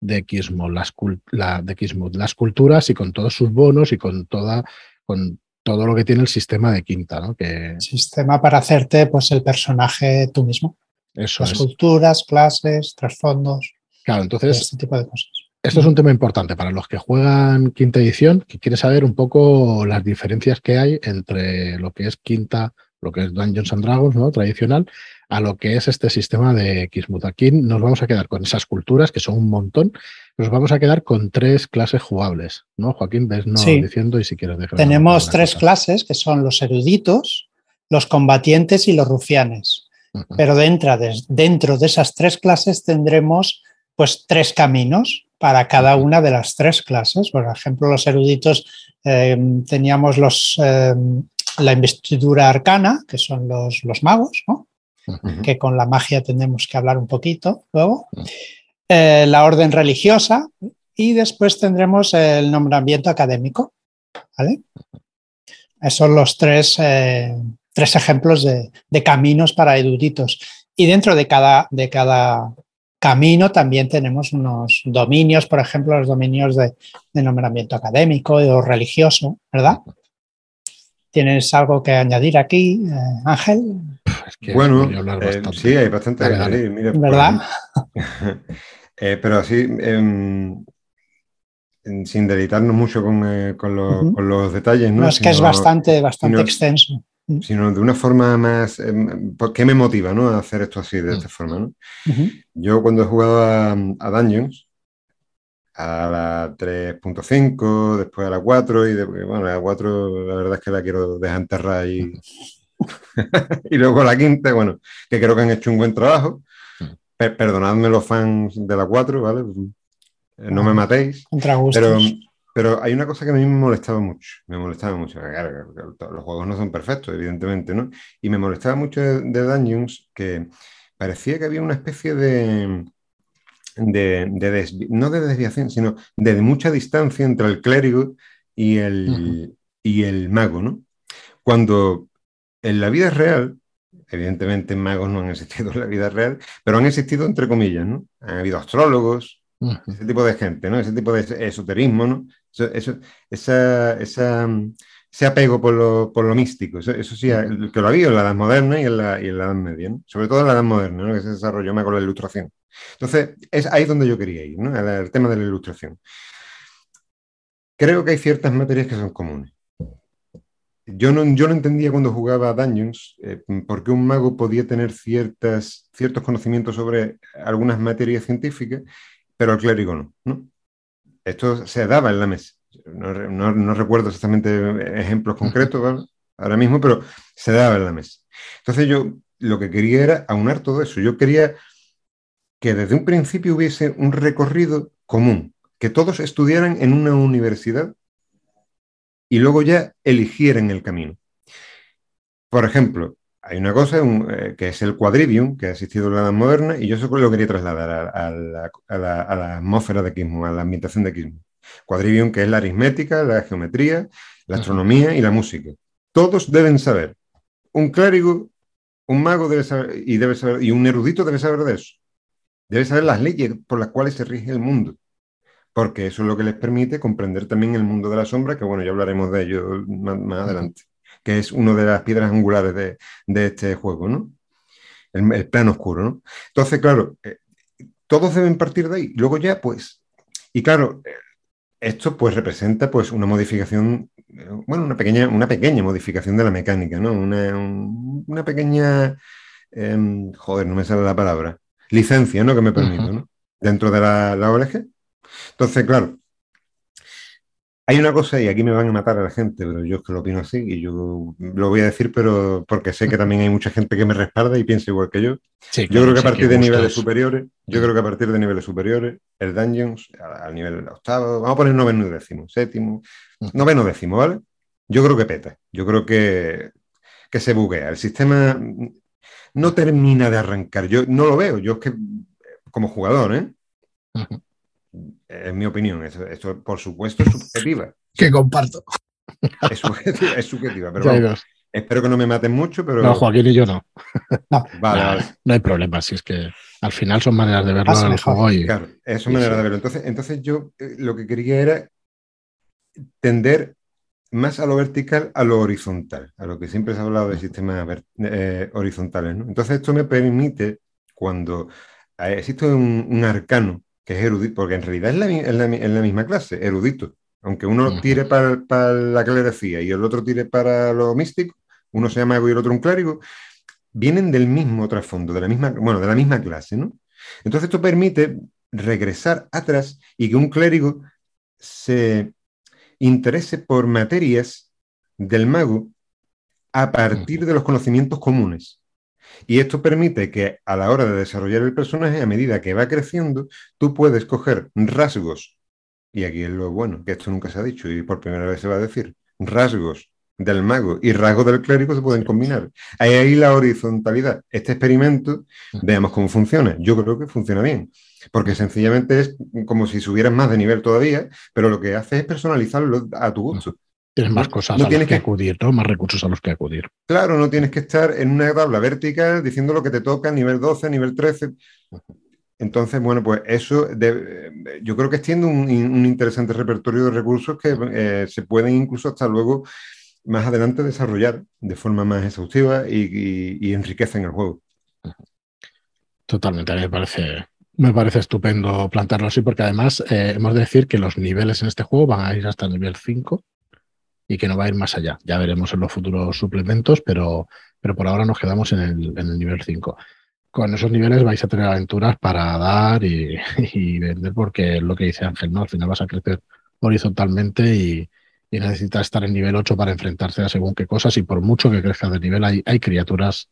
de las, de las culturas y con todos sus bonos y con toda con todo lo que tiene el sistema de quinta, ¿no? Que... Sistema para hacerte pues el personaje tú mismo. Eso Las culturas, clases, trasfondos. Claro, entonces. Este tipo de cosas. Esto es un tema importante para los que juegan quinta edición, que quiere saber un poco las diferencias que hay entre lo que es quinta, lo que es Dungeons and Dragons, ¿no? Tradicional, a lo que es este sistema de Kismut. Aquí nos vamos a quedar con esas culturas, que son un montón, nos vamos a quedar con tres clases jugables, ¿no? Joaquín, ves no diciendo y si quieres dejar. Tenemos tres clases que son los eruditos, los combatientes y los rufianes. Pero dentro de, dentro de esas tres clases tendremos pues tres caminos para cada una de las tres clases. Por ejemplo, los eruditos eh, teníamos los, eh, la investidura arcana, que son los, los magos, ¿no? que con la magia tenemos que hablar un poquito luego. Eh, la orden religiosa y después tendremos el nombramiento académico. ¿vale? Esos son los tres, eh, tres ejemplos de, caminos para eruditos. Y dentro de cada, de cada camino también tenemos unos dominios, por ejemplo, los dominios de, nombramiento académico o religioso, ¿verdad? ¿Tienes algo que añadir aquí, eh, Ángel? bueno, sí, hay bastante que añadir. ¿Verdad? Eh, pero así, em, sin dedicarnos mucho con, eh, los, detalles. No, es que es bastante, bastante extenso. Mm. Sino de una forma más. Em, ¿Qué me motiva ¿no? a hacer esto así, de mm. esta forma? ¿no? Yo cuando he jugado a, a Dungeons, a la 3.5, después a la 4 y bueno, a la 4 la verdad es que la quiero dejar enterrada y, y luego a la quinta, bueno, que creo que han hecho un buen trabajo perdonadme los fans de la 4, ¿vale? No me matéis. Pero, pero hay una cosa que a mí me molestaba mucho. Me molestaba mucho. los juegos no son perfectos, evidentemente, ¿no? Y me molestaba mucho de, Dungeons que parecía que había una especie de. De, no de desviación, sino de, mucha distancia entre el clérigo y el, y el mago, ¿no? Cuando en la vida real Evidentemente magos no han existido en la vida real, pero han existido entre comillas, ¿no? Han habido astrólogos, ese tipo de gente, ¿no? Ese tipo de esoterismo, ¿no? Eso, esa, ese apego por lo, por lo místico, eso, sí, que lo ha habido en la Edad Moderna y en la, y en la Edad Media, ¿no? Sobre todo en la Edad Moderna, ¿no? Que se desarrolló más con la Ilustración. Entonces, es ahí donde yo quería ir, ¿no? El, tema de la ilustración. Creo que hay ciertas materias que son comunes. Yo no, yo no entendía cuando jugaba a Dungeons eh, por qué un mago podía tener ciertas, ciertos conocimientos sobre algunas materias científicas, pero el clérigo no, ¿no? Esto se daba en la mesa. No, recuerdo exactamente ejemplos concretos ahora mismo, pero se daba en la mesa. Entonces yo lo que quería era aunar todo eso. Yo quería que desde un principio hubiese un recorrido común, que todos estudiaran en una universidad y luego ya eligieran el camino. Por ejemplo, hay una cosa eh, que es el quadrivium, que ha existido en la edad moderna, y yo eso lo quería trasladar a, la, atmósfera de Quismo, a la ambientación de Quismo. Quadrivium, que es la aritmética, la geometría, la astronomía y la música. Todos deben saber. Un clérigo, un mago debe saber, y debe saber, y un erudito debe saber de eso. Debe saber las leyes por las cuales se rige el mundo. Porque eso es lo que les permite comprender también el mundo de la sombra, que bueno, ya hablaremos de ello más, adelante, que es una de las piedras angulares de, este juego, ¿no? El, plano oscuro, ¿no? Entonces, claro, eh, todos deben partir de ahí. Luego ya, pues, y claro, eh, esto pues representa pues una modificación, bueno, una pequeña, una pequeña modificación de la mecánica, ¿no? Una, pequeña, em, joder, no me sale la palabra, licencia, ¿no? Que me permito, ¿no? Dentro de la, la OLG. Entonces, claro, hay una cosa, y aquí me van a matar a la gente, pero yo es que lo opino así, y yo lo voy a decir, pero porque sé que también hay mucha gente que me respalda y piensa igual que yo. yo creo que a partir de niveles superiores, yo creo que a partir de niveles superiores, el Dungeons, al nivel octavo, vamos a poner noveno y décimo, séptimo, noveno décimo, ¿vale? Yo creo que peta, yo creo que, que se buguea. El sistema no termina de arrancar, yo no lo veo, yo es que como jugador, ¿eh? Es mi opinión. Esto, por supuesto, es subjetiva. Que comparto. Es subjetiva, pero espero que no me maten mucho, pero... No, Joaquín y yo no. Vale, no, hay problema, si es que al final son maneras de verlo en el juego. Claro, es manera de verlo. Entonces, entonces yo eh, lo que quería era tender más a lo vertical, a lo horizontal, a lo que siempre se ha hablado de sistemas eh, horizontales. Entonces, esto me permite, cuando eh, existe un arcano que es erudito, porque en realidad es la, la, misma clase, erudito. Aunque uno tire para, la clerecía y el otro tire para lo místico, uno se llama mago y el otro un clérigo, vienen del mismo trasfondo, de la misma, bueno, de la misma clase, ¿no? Entonces esto permite regresar atrás y que un clérigo se interese por materias del mago a partir de los conocimientos comunes. Y esto permite que a la hora de desarrollar el personaje, a medida que va creciendo, tú puedes coger rasgos, y aquí es lo bueno, que esto nunca se ha dicho y por primera vez se va a decir, rasgos del mago y rasgos del clérigo se pueden combinar. Hay ahí la horizontalidad. Este experimento, veamos cómo funciona. Yo creo que funciona bien, porque sencillamente es como si subieras más de nivel todavía, pero lo que hace es personalizarlo a tu gusto. Tienes más cosas a las que, acudir, ¿no? Más recursos a los que acudir. Claro, no tienes que estar en una tabla vertical diciendo lo que te toca, nivel 12, nivel 13. Entonces, bueno, pues eso yo creo que extiende un, interesante repertorio de recursos que eh, se pueden incluso hasta luego más adelante desarrollar de forma más exhaustiva y, enriquecen el juego. Totalmente, a mí me parece, me parece estupendo plantearlo así porque además eh, hemos de decir que los niveles en este juego van a ir hasta el nivel 5 y que no va a ir más allá. Ya veremos en los futuros suplementos, pero, pero por ahora nos quedamos en el, nivel 5. Con esos niveles vais a tener aventuras para dar y, vender, porque es lo que dice Ángel, ¿no? Al final vas a crecer horizontalmente y, necesitas estar en nivel 8 para enfrentarse a según qué cosas, y por mucho que crezca de nivel, hay, hay criaturas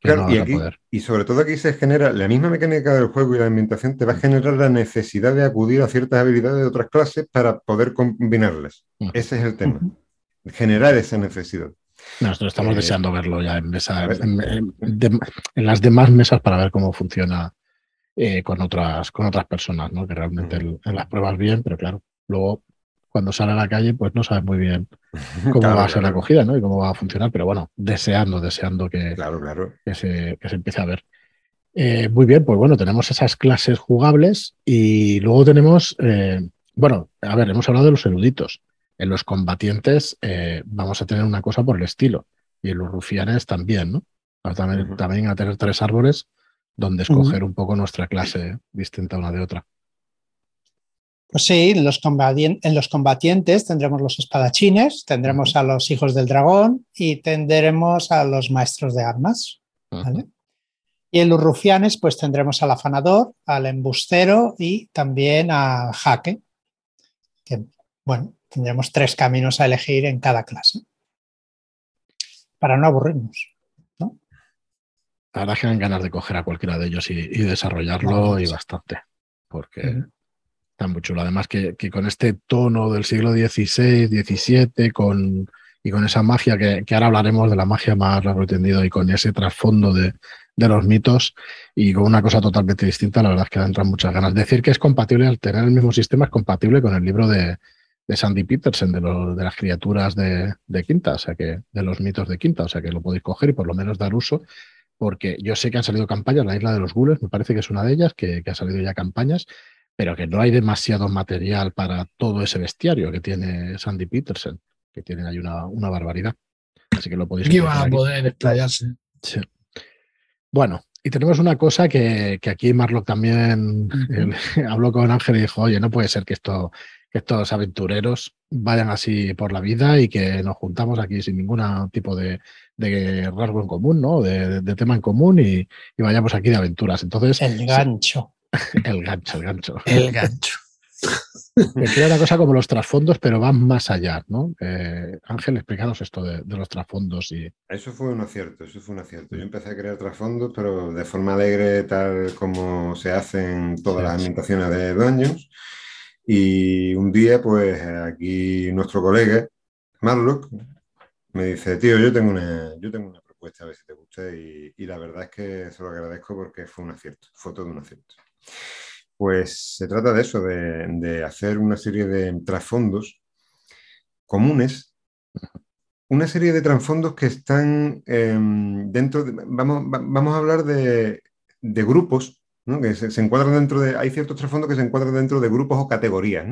que no y, poder. y sobre todo aquí se genera la misma mecánica del juego y la ambientación te va a generar la necesidad de acudir a ciertas habilidades de otras clases para poder combinarlas. Ese es el tema. Generar esa necesidad. Nosotros estamos eh, deseando verlo ya en, mesa, en, las demás mesas para ver cómo funciona eh, con, otras, con otras personas, ¿no? que realmente en las pruebas bien, pero claro, luego cuando sale a la calle, pues no sabe muy bien cómo va a ser la acogida ¿no? y cómo va a funcionar, pero bueno, deseando, deseando que, claro, claro. que, se, que se empiece a ver. Eh, muy bien, pues bueno, tenemos esas clases jugables y luego tenemos, bueno, a ver, hemos hablado de los eruditos en los combatientes eh, vamos a tener una cosa por el estilo. Y en los rufianes también, ¿no? También, también a tener tres árboles donde escoger un poco nuestra clase distinta una de otra. Pues sí, en los, combatientes tendremos los espadachines, tendremos a los hijos del dragón y tendremos a los maestros de armas. Y en los rufianes, pues tendremos al afanador, al embustero y también a jaque. Que, bueno, tendremos tres caminos a elegir en cada clase. Para no aburrirnos. ¿no? La verdad es que dan ganas de coger a cualquiera de ellos y, desarrollarlo y bastante. Porque. Está muy chulo. Además que, con este tono del siglo XVI, XVII, con, y con esa magia que, ahora hablaremos de la magia más largo entendido y con ese trasfondo de, los mitos y con una cosa totalmente distinta, la verdad es que entran muchas ganas. Decir que es compatible, al tener el mismo sistema, es compatible con el libro de, Sandy Peterson, de, de las criaturas de, Quinta, o sea que de los mitos de Quinta, o sea que lo podéis coger y por lo menos dar uso, porque yo sé que han salido campañas, la isla de los gules, me parece que es una de ellas, que ha salido ya campañas, pero que no hay demasiado material para todo ese bestiario que tiene Sandy Peterson, que tiene ahí una, una barbaridad. Así que lo podéis Aquí va a poder explayarse. Sí. Bueno, y tenemos una cosa que, aquí Marlock también habló con Ángel y dijo, oye, no puede ser que, esto, que estos aventureros vayan así por la vida y que nos juntamos aquí sin ningún tipo de, rasgo en común, ¿no? De, tema en común y, y, vayamos aquí de aventuras. Entonces, el gancho. El gancho, el gancho. El gancho. Me queda una cosa como los trasfondos, pero van más allá, ¿no? Eh, Ángel, explícanos esto de, los trasfondos y. Eso fue un acierto, eso fue un acierto. Yo empecé a crear trasfondos, pero de forma alegre, tal como se hacen todas las ambientaciones de Dungeons. Y un día, pues aquí nuestro colega, Marlock, me dice, tío, yo tengo una, yo tengo una propuesta, a ver si te gusta. Y, y la verdad es que se lo agradezco porque fue un acierto, fue todo un acierto. Pues se trata de eso, de, hacer una serie de trasfondos comunes, una serie de trasfondos que están em, dentro de, vamos, vamos a hablar de, grupos, que se, encuadran dentro de, hay ciertos trasfondos que se encuadran dentro de grupos o categorías.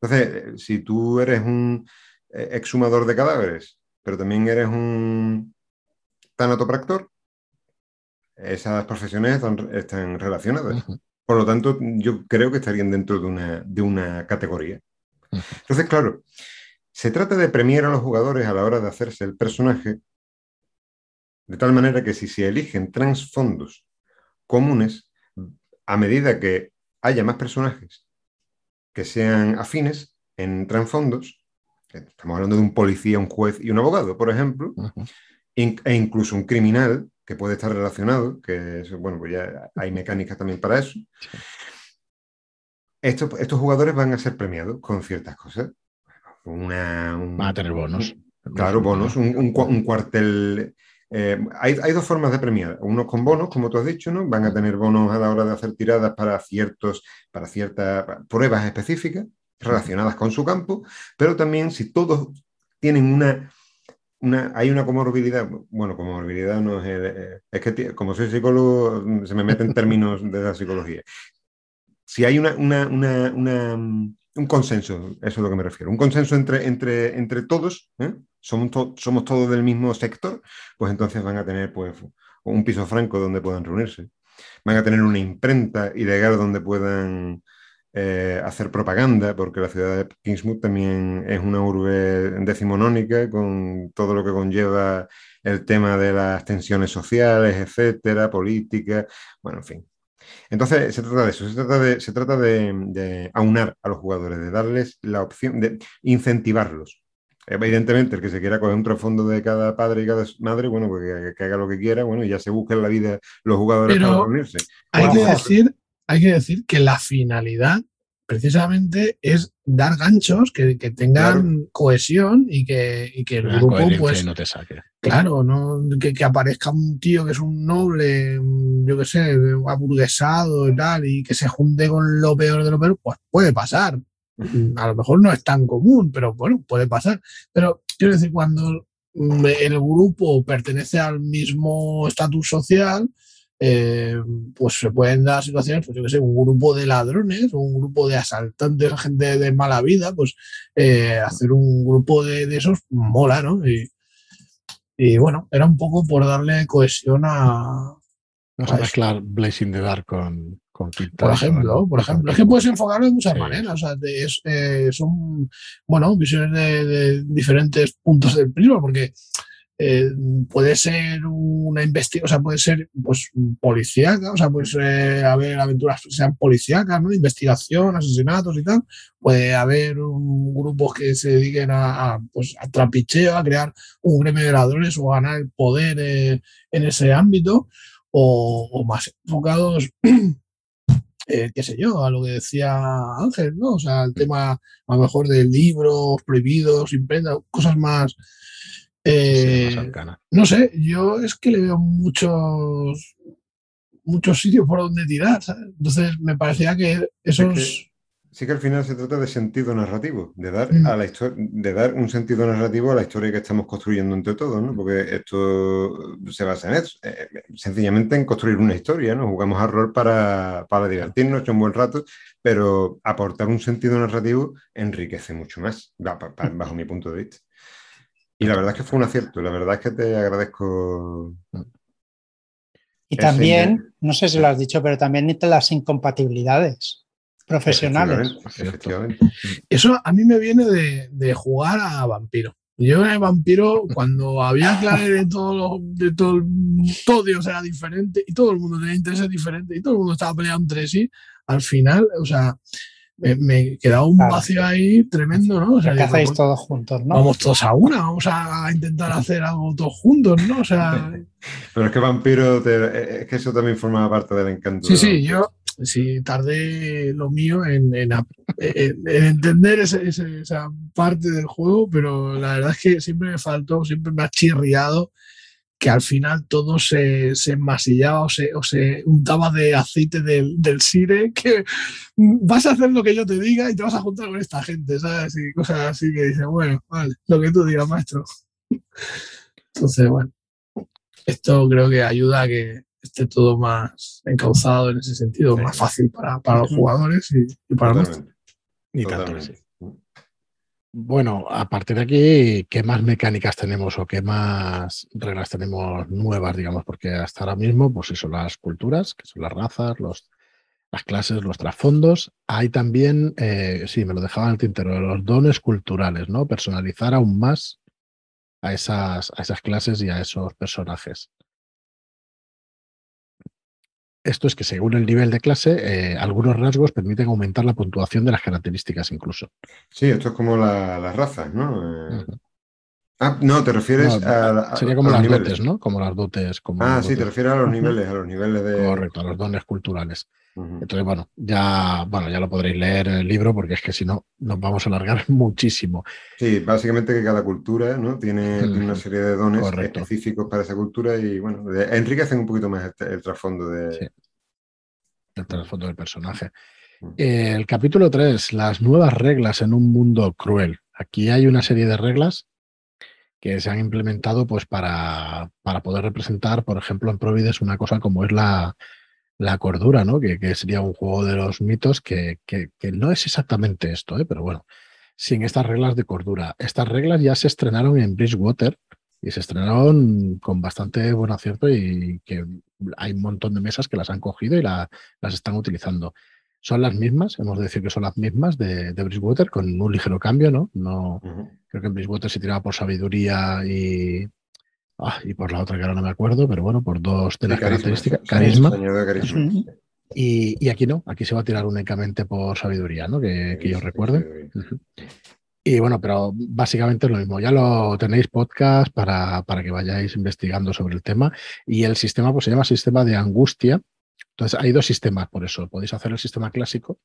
Entonces, si tú eres un eh, exhumador de cadáveres, pero también eres un tanatopractor, esas profesiones están, relacionadas. Por lo tanto, yo creo que estarían dentro de una, de una categoría. Entonces, claro, se trata de premiar a los jugadores a la hora de hacerse el personaje, de tal manera que si se eligen trasfondos comunes, a medida que haya más personajes que sean afines en trasfondos, estamos hablando de un policía, un juez y un abogado, por ejemplo, e incluso un criminal que puede estar relacionado, que bueno, pues ya hay mecánicas también para eso. Estos, estos jugadores van a ser premiados con ciertas cosas. Una, van a tener bonos. claro, bonos. Un, cuartel. Eh, hay, dos formas de premiar. Unos con bonos, como tú has dicho, ¿no? Van a tener bonos a la hora de hacer tiradas para ciertos, para ciertas pruebas específicas relacionadas con su campo, pero también si todos tienen una hay una comorbilidad, bueno, comorbilidad no es, eh, es que como soy psicólogo se me meten términos de la psicología. Si hay una, un consenso, eso es a lo que me refiero, un consenso entre, entre, entre todos, ¿eh? somos, somos todos del mismo sector, pues entonces van a tener pues, un piso franco donde puedan reunirse, van a tener una imprenta ilegal donde puedan eh, hacer propaganda, porque la ciudad de Kingsmouth también es una urbe decimonónica con todo lo que conlleva el tema de las tensiones sociales, etcétera, política, bueno, en fin. Entonces, se trata de eso, se trata de, se trata de, aunar a los jugadores, de darles la opción, de incentivarlos. Evidentemente, el que se quiera coger un trasfondo de cada padre y cada madre, bueno, pues que, haga lo que quiera, bueno, y ya se busquen la vida los jugadores para reunirse. Hay que decir hay que decir que la finalidad precisamente es dar ganchos que, tengan cohesión y que, el grupo pues no te saque. claro no que, aparezca un tío que es un noble yo qué sé aburguesado y tal y que se junte con lo peor de lo peor pues puede pasar. A lo mejor no es tan común pero bueno puede pasar. Pero quiero decir cuando el grupo pertenece al mismo estatus social eh, pues se pueden dar situaciones, pues yo que sé, un grupo de ladrones, un grupo de asaltantes, gente de mala vida, pues eh, hacer un grupo de, esos mola, ¿no? Y, bueno, era un poco por darle cohesión a, Vamos a mezclar Blazing the Dark con, con Por ejemplo, por ejemplo. Es que puedes enfocarlo de muchas maneras. O sea, eh, son, bueno, visiones de, diferentes puntos del prisma, porque eh, puede ser una investigación, o sea, puede ser pues policíaca, o sea, puede haber aventuras que sean policíacas, ¿no? Investigación, asesinatos y tal. Puede haber grupos que se dediquen a, pues, a trapicheo, a crear un gremio de ladrones o ganar el poder eh, en ese ámbito o, más enfocados, eh, qué sé yo, a lo que decía Ángel, ¿no? O sea, el tema a lo mejor de libros prohibidos, imprenta, cosas más... Eh, no sé, yo es que le veo muchos muchos sitios por donde tirar. Entonces me parecía que esos sí que al final se trata de sentido narrativo, de dar, mm. a la de dar un sentido narrativo a la historia que estamos construyendo entre todos, ¿no? Porque esto se basa en eso, eh, sencillamente en construir una historia, ¿no? Jugamos a rol para, para divertirnos, un buen rato, pero aportar un sentido narrativo enriquece mucho más, bajo mi punto de vista. Y la verdad es que fue un acierto, la verdad es que te agradezco. Y también, no sé si lo has dicho, pero también las incompatibilidades profesionales. Eso a mí me viene de, jugar a vampiro. Yo en vampiro, cuando había clave de todo, de todo, todo Dios era diferente y todo el mundo tenía intereses diferentes y todo el mundo estaba peleando entre sí, al final, o sea, me, quedaba un vacío ahí tremendo, ¿no? O sea, que hacéis todos juntos, ¿no? Vamos todos a una, vamos a intentar hacer algo todos juntos, ¿no? O sea. Pero es que vampiro, es que eso también forma parte del encanto. Sí, sí, yo, sí tardé lo mío en, entender esa parte del juego, pero la verdad es que siempre me faltó, siempre me ha chirriado que al final todo se, se enmasillaba o se, o se untaba de aceite del, del sire, que vas a hacer lo que yo te diga y te vas a juntar con esta gente, ¿sabes? Y cosas así que dices, bueno, vale, lo que tú digas, maestro. Entonces, bueno, esto creo que ayuda a que esté todo más encauzado en ese sentido, más fácil para, para los jugadores y, para nosotros. Y tanto Bueno, a partir de aquí, ¿qué más mecánicas tenemos o qué más reglas tenemos nuevas, digamos? Porque hasta ahora mismo, pues eso, las culturas, que son las razas, los, las clases, los trasfondos. Hay también, eh, sí, me lo dejaba en el tintero, los dones culturales, ¿no? Personalizar aún más a esas, a esas clases y a esos personajes. Esto es que según el nivel de clase, eh, algunos rasgos permiten aumentar la puntuación de las características incluso. Sí, esto es como las razas, ¿no? Eh, ah, no, te refieres a, Sería como las dotes, ¿no? Como las dotes. Como ah, sí, te refieres a los niveles, a los niveles de. Correcto, a los dones culturales. Entonces, bueno, ya, bueno, ya lo podréis leer el libro porque es que si no, nos vamos a alargar muchísimo. Sí, básicamente que cada cultura ¿no? tiene, una serie de dones específicos para esa cultura y, bueno, enriquecen un poquito más el, trasfondo de... El trasfondo del personaje. el capítulo 3, las nuevas reglas en un mundo cruel. Aquí hay una serie de reglas que se han implementado pues para, para poder representar, por ejemplo, en Provides una cosa como es la, la cordura, ¿no? Que, sería un juego de los mitos que, no es exactamente esto, ¿eh? pero bueno, sin estas reglas de cordura. Estas reglas ya se estrenaron en Bridgewater y se estrenaron con bastante buen acierto y que hay un montón de mesas que las han cogido y las están utilizando. Son las mismas, hemos de decir que son las mismas de, de Bridgewater, con un ligero cambio, ¿no? no Creo que en Bridgewater se tiraba por sabiduría y, Ah, y por la otra que ahora no me acuerdo, pero bueno, por dos de las características. Carisma. Y, aquí no, aquí se va a tirar únicamente por sabiduría, ¿no? Que, yo recuerde. Y bueno, pero básicamente es lo mismo. Ya lo tenéis podcast para, para, que vayáis investigando sobre el tema. Y el sistema pues, se llama sistema de angustia. Entonces hay dos sistemas por eso. Podéis hacer el sistema clásico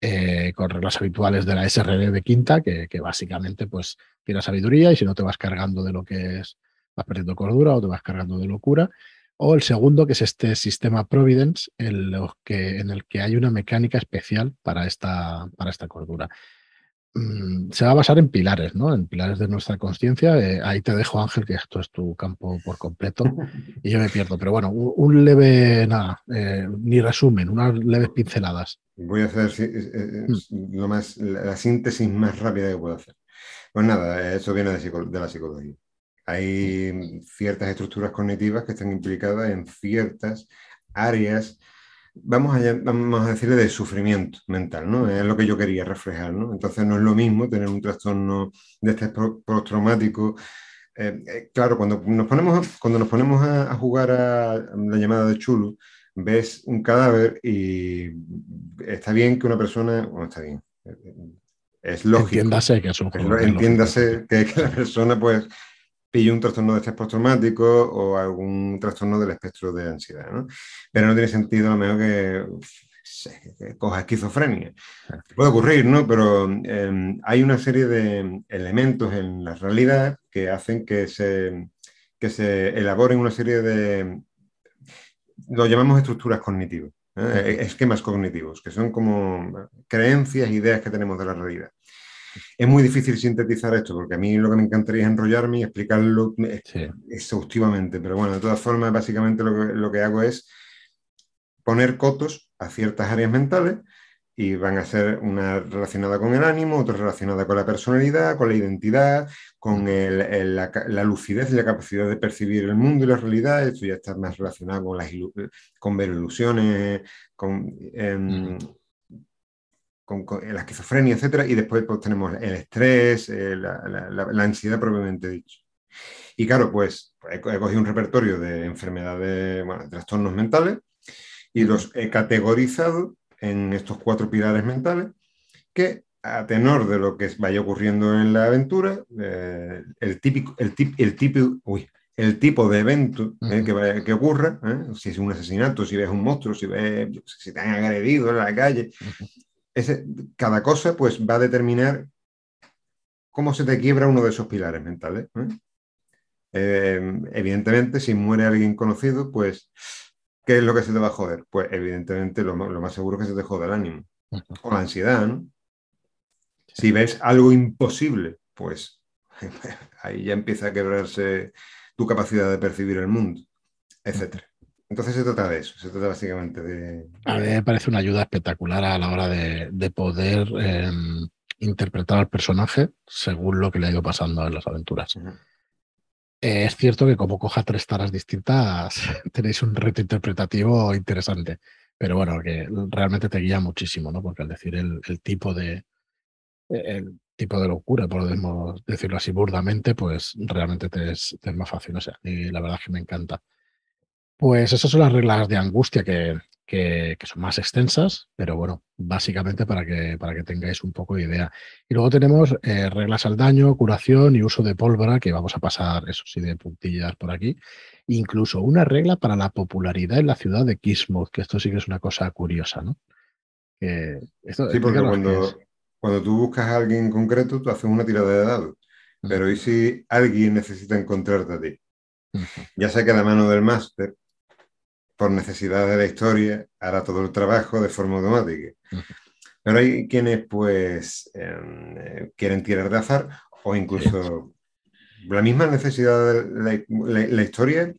eh, con reglas habituales de la SRD de quinta, que, que básicamente pues tiene sabiduría y si no te vas cargando de lo que es vas perdiendo cordura o te vas cargando de locura. O el segundo, que es este sistema Providence, en, que, en el que hay una mecánica especial para esta, para esta cordura. Mm, se va a basar en pilares, ¿no? En pilares de nuestra conciencia. Eh, ahí te dejo, Ángel, que esto es tu campo por completo y yo me pierdo. Pero bueno, un, leve, nada, eh, ni resumen, unas leves pinceladas. Voy a hacer eh, mm. lo más, la síntesis más rápida que puedo hacer. Pues nada, eso viene de la psicología. Hay ciertas estructuras cognitivas que están implicadas en ciertas áreas, vamos a, vamos a decirle de sufrimiento mental, ¿no? Es lo que yo quería reflejar, ¿no? Entonces no es lo mismo tener un trastorno de estrés postraumático. Eh, eh, claro, cuando nos ponemos, cuando nos ponemos a, jugar a la llamada de Chulu, ves un cadáver y está bien que una persona, bueno, está bien, es lógico. Entiéndase que es un Entiéndase que, que, la persona pues pille un trastorno de estrés postraumático o algún trastorno del espectro de ansiedad, ¿no? Pero no tiene sentido a lo mejor que, coja esquizofrenia. Puede ocurrir, ¿no? Pero em, hay una serie de elementos en la realidad que hacen que se, que se elaboren una serie de, lo llamamos estructuras cognitivas, ¿eh? esquemas cognitivos, que son como creencias, ideas que tenemos de la realidad. Es muy difícil sintetizar esto, porque a mí lo que me encantaría es enrollarme y explicarlo exhaustivamente, pero bueno, de todas formas, básicamente lo que, lo que hago es poner cotos a ciertas áreas mentales y van a ser una relacionada con el ánimo, otra relacionada con la personalidad, con la identidad, con la, lucidez y la capacidad de percibir el mundo y la realidad. Esto ya está más relacionado con, las con ver ilusiones, con, em, con, la esquizofrenia, etc. Y después pues, tenemos el estrés, eh, la, ansiedad propiamente dicho. Y claro, pues he, cogido un repertorio de enfermedades, bueno, de trastornos mentales y los he categorizado en estos cuatro pilares mentales que a tenor de lo que vaya ocurriendo en la aventura, eh, el, típico, el, el, el tipo de evento eh, que, que, ocurra, eh, si es un asesinato, si ves un monstruo, si, ves, si te han agredido en la calle, ese, cada cosa pues va a determinar cómo se te quiebra uno de esos pilares mentales. evidentemente, si muere alguien conocido, pues ¿Qué es lo que se te va a joder? Pues evidentemente lo, más seguro es que se te jode el ánimo o la ansiedad, ¿no? Si ves algo imposible, pues ahí ya empieza a quebrarse tu capacidad de percibir el mundo, etc. Entonces se trata de eso, se trata básicamente de... A mí me parece una ayuda espectacular a la hora de, poder em, interpretar al personaje según lo que le ha ido pasando en las aventuras. Eh, es cierto que como coja tres taras distintas, tenéis un reto interpretativo interesante, pero bueno, que realmente te guía muchísimo, ¿no? Porque al decir el, tipo de el tipo de locura, podemos decirlo así burdamente, pues realmente te es, más fácil. O sea, y la verdad es que me encanta. Pues esas son las reglas de angustia que, que, son más extensas, pero bueno, básicamente para que, para que tengáis un poco de idea. Y luego tenemos eh, reglas al daño, curación y uso de pólvora, que vamos a pasar, eso sí, de puntillas por aquí. Incluso una regla para la popularidad en la ciudad de Kismuth, que esto sí que es una cosa curiosa, ¿no? sí, porque cuando, cuando tú buscas a alguien en concreto, tú haces una tirada de dados. Pero ¿y si alguien necesita encontrarte a ti? Ya sea que la mano del máster por necesidad de la historia, hará todo el trabajo de forma automática. Pero hay quienes, pues, em, eh, quieren tirar de azar o incluso la misma necesidad de la, historia.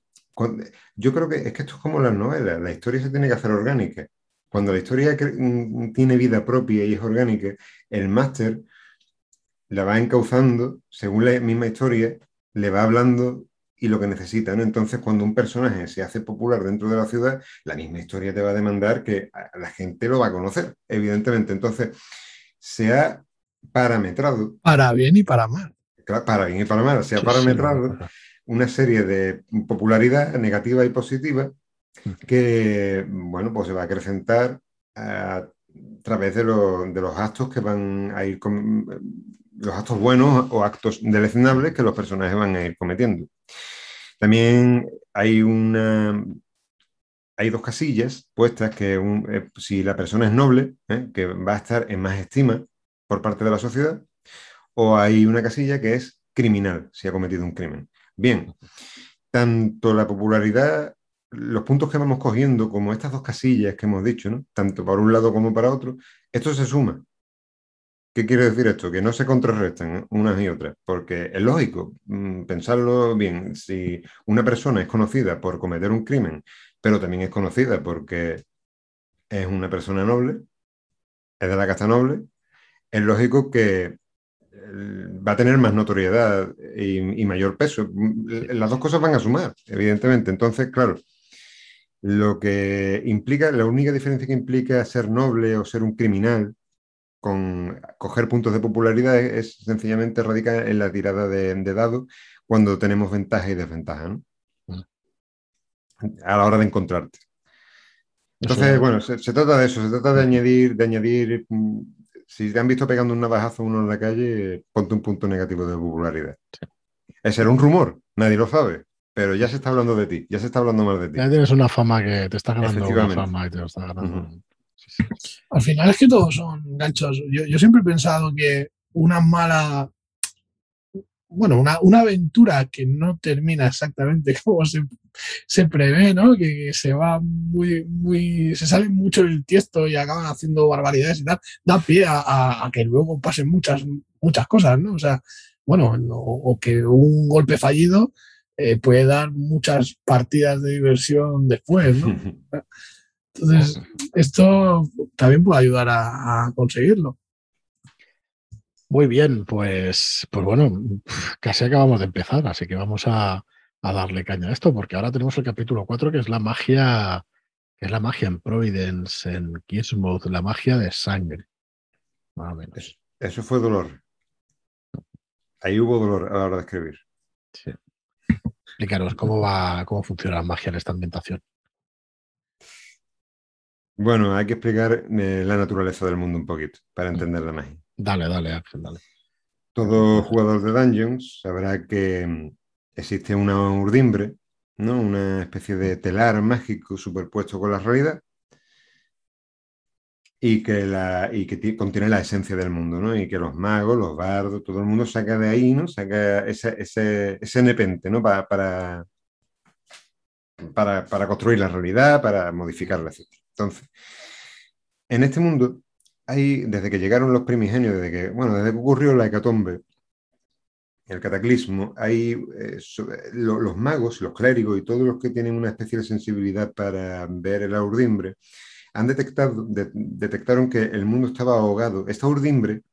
yo creo que es que esto es como las novelas, la historia se tiene que hacer orgánica. Cuando la historia mm, tiene vida propia y es orgánica, el máster la va encauzando según la misma historia, le va hablando y lo que necesitan. Entonces, cuando un personaje se hace popular dentro de la ciudad, la misma historia te va a demandar que la gente lo va a conocer, evidentemente. Entonces, se ha parametrado. Para bien y para mal. Para bien y para mal. Se ha parametrado una serie de popularidad negativa y positiva que, bueno, pues se va a acrecentar a través de, de los actos que van a ir con los actos buenos o actos deleznables que los personajes van a ir cometiendo. También hay una hay dos casillas puestas que eh, si la persona es noble, ¿eh? que va a estar en más estima por parte de la sociedad, o hay una casilla que es criminal, si ha cometido un crimen. Bien, tanto la popularidad, los puntos que vamos cogiendo, como estas dos casillas que hemos dicho, tanto para un lado como para otro, esto se suma. ¿Qué quiere decir esto? Que no se contrarrestan unas y otras, porque es lógico mm, pensarlo bien. Si una persona es conocida por cometer un crimen, pero también es conocida porque es una persona noble, es de la casta noble, es lógico que va a tener más notoriedad y, mayor peso. Las dos cosas van a sumar, evidentemente. Entonces, claro, Lo que implica, la única diferencia que implica ser noble o ser un criminal con coger puntos de popularidad es, sencillamente radica en la tirada de, de dados cuando tenemos ventaja y desventaja, ¿no? A la hora de encontrarte. Entonces, bueno, se, trata de eso, se trata de añadir, de añadir, mm, si te han visto pegando un navajazo a uno en la calle, ponte un punto negativo de popularidad. Ese era un rumor, nadie lo sabe, pero ya se está hablando de ti, ya se está hablando más de ti. Ya tienes una fama que te está ganando una fama y te lo está ganando. Al final es que todos son ganchos. Yo, siempre he pensado que una mala bueno, una, aventura que no termina exactamente como se, prevé, ¿no? Que, se va muy, muy, se sale mucho el tiesto y acaban haciendo barbaridades y tal, da pie a, que luego pasen muchas, muchas cosas, ¿no? O sea, bueno, o, que un golpe fallido eh, puede dar muchas partidas de diversión después, ¿no? Entonces, esto también puede ayudar a conseguirlo. Muy bien, pues, pues bueno, casi acabamos de empezar, así que vamos a, darle caña a esto, porque ahora tenemos el capítulo 4, que es la magia, que es la magia en Providence, en Kismuth, la magia de sangre. Más o menos. Eso fue dolor. Ahí hubo dolor a la hora de escribir. Sí. Explícanos cómo va, cómo funciona la magia en esta ambientación. Bueno, hay que explicar eh, la naturaleza del mundo un poquito para entender la magia. Dale, dale, Ángel, dale. Todo jugador de Dungeons sabrá que mm, existe una urdimbre, ¿no? Una especie de telar mágico superpuesto con la realidad y que, la, y que contiene la esencia del mundo, ¿no? Y que los magos, los bardos, todo el mundo saca de ahí, ¿no? Saca ese, ese, ese nepente, ¿no? Para, para, para, construir la realidad, para modificarla, etc. Entonces, en este mundo desde que llegaron los primigenios, desde que, bueno, desde que ocurrió la hecatombe, el cataclismo, hay eh, los magos, los clérigos y todos los que tienen una especial sensibilidad para ver el urdimbre, han detectado, detectaron que el mundo estaba ahogado. Esta urdimbre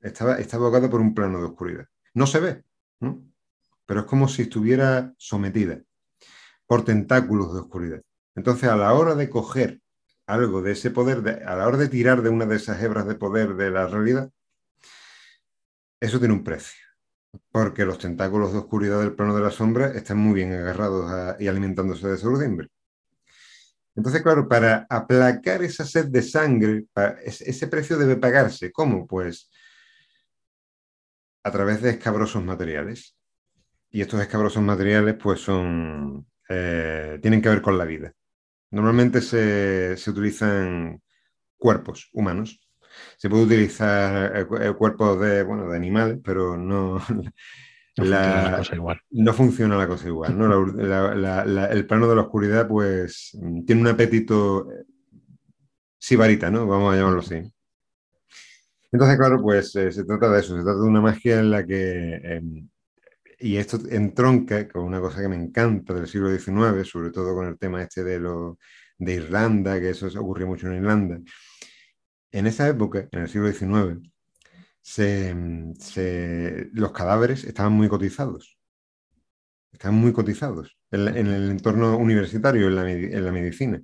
estaba, estaba ahogada por un plano de oscuridad. No se ve, pero es como si estuviera sometida por tentáculos de oscuridad. Entonces, a la hora de coger algo de ese poder, a la hora de tirar de una de esas hebras de poder de la realidad, eso tiene un precio. Porque los tentáculos de oscuridad del plano de la sombra están muy bien agarrados y alimentándose de ese urdimbre. Entonces, claro, para aplacar esa sed de sangre, ese precio debe pagarse. ¿Cómo? Pues a través de escabrosos materiales. Y estos escabrosos materiales, pues son, eh, tienen que ver con la vida. Normalmente se, utilizan cuerpos humanos. Se puede utilizar eh, eh, cuerpos de, bueno, de animales, pero no, no funciona la cosa igual. No funciona la cosa igual. el plano de la oscuridad, pues, tiene un apetito eh, sibarita, ¿no? Vamos a llamarlo así. Entonces, claro, pues se trata de eso, se trata de una magia en la que em, y esto entronca con una cosa que me encanta del siglo XIX, sobre todo con el tema este de, lo, de Irlanda, que eso ocurrió mucho en Irlanda. En esa época, en el siglo XIX, los cadáveres estaban muy cotizados. Estaban muy cotizados en, el entorno universitario, en la, medicina.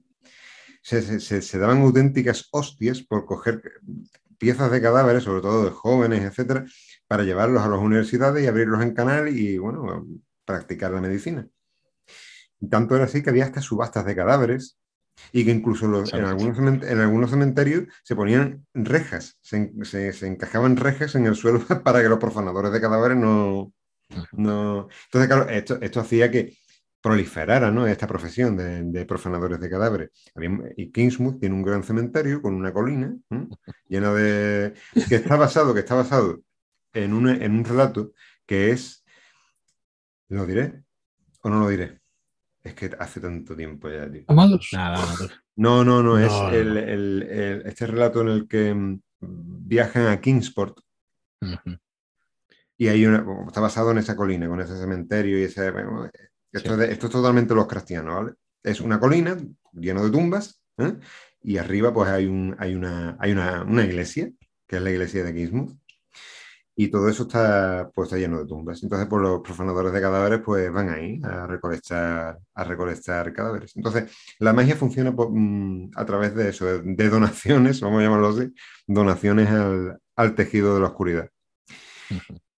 Se, se, daban auténticas hostias por coger piezas de cadáveres, sobre todo de jóvenes, etcétera, para llevarlos a las universidades y abrirlos en canal y, bueno, practicar la medicina. Tanto era así que había hasta subastas de cadáveres y que incluso en, algunos en, algunos cementerios se ponían rejas, se, encajaban rejas en el suelo para que los profanadores de cadáveres no... no... Entonces, claro, esto, esto hacía que proliferara ¿no? esta profesión de, profanadores de cadáveres. y Kingsmouth tiene un gran cementerio con una colina llena de... que está basado, que está basado en, un relato que es, ¿lo diré o no lo diré? Es que hace tanto tiempo ya, tío. Amados. No, no, no, es este relato en el que mm, viajan a Kingsport. Y hay una, está basado en esa colina, con ese cementerio y ese... esto, es totalmente los cristianos, ¿vale? Es una colina llena de tumbas ¿eh? y arriba pues hay, un, hay, una, hay una, iglesia, que es la iglesia de Kingsmouth y todo eso está, pues, está lleno de tumbas. Entonces, pues los profanadores de cadáveres pues van ahí a recolectar, a recolectar cadáveres. Entonces, la magia funciona mm, a través de eso, de, donaciones, vamos a llamarlo así, donaciones al, tejido de la oscuridad.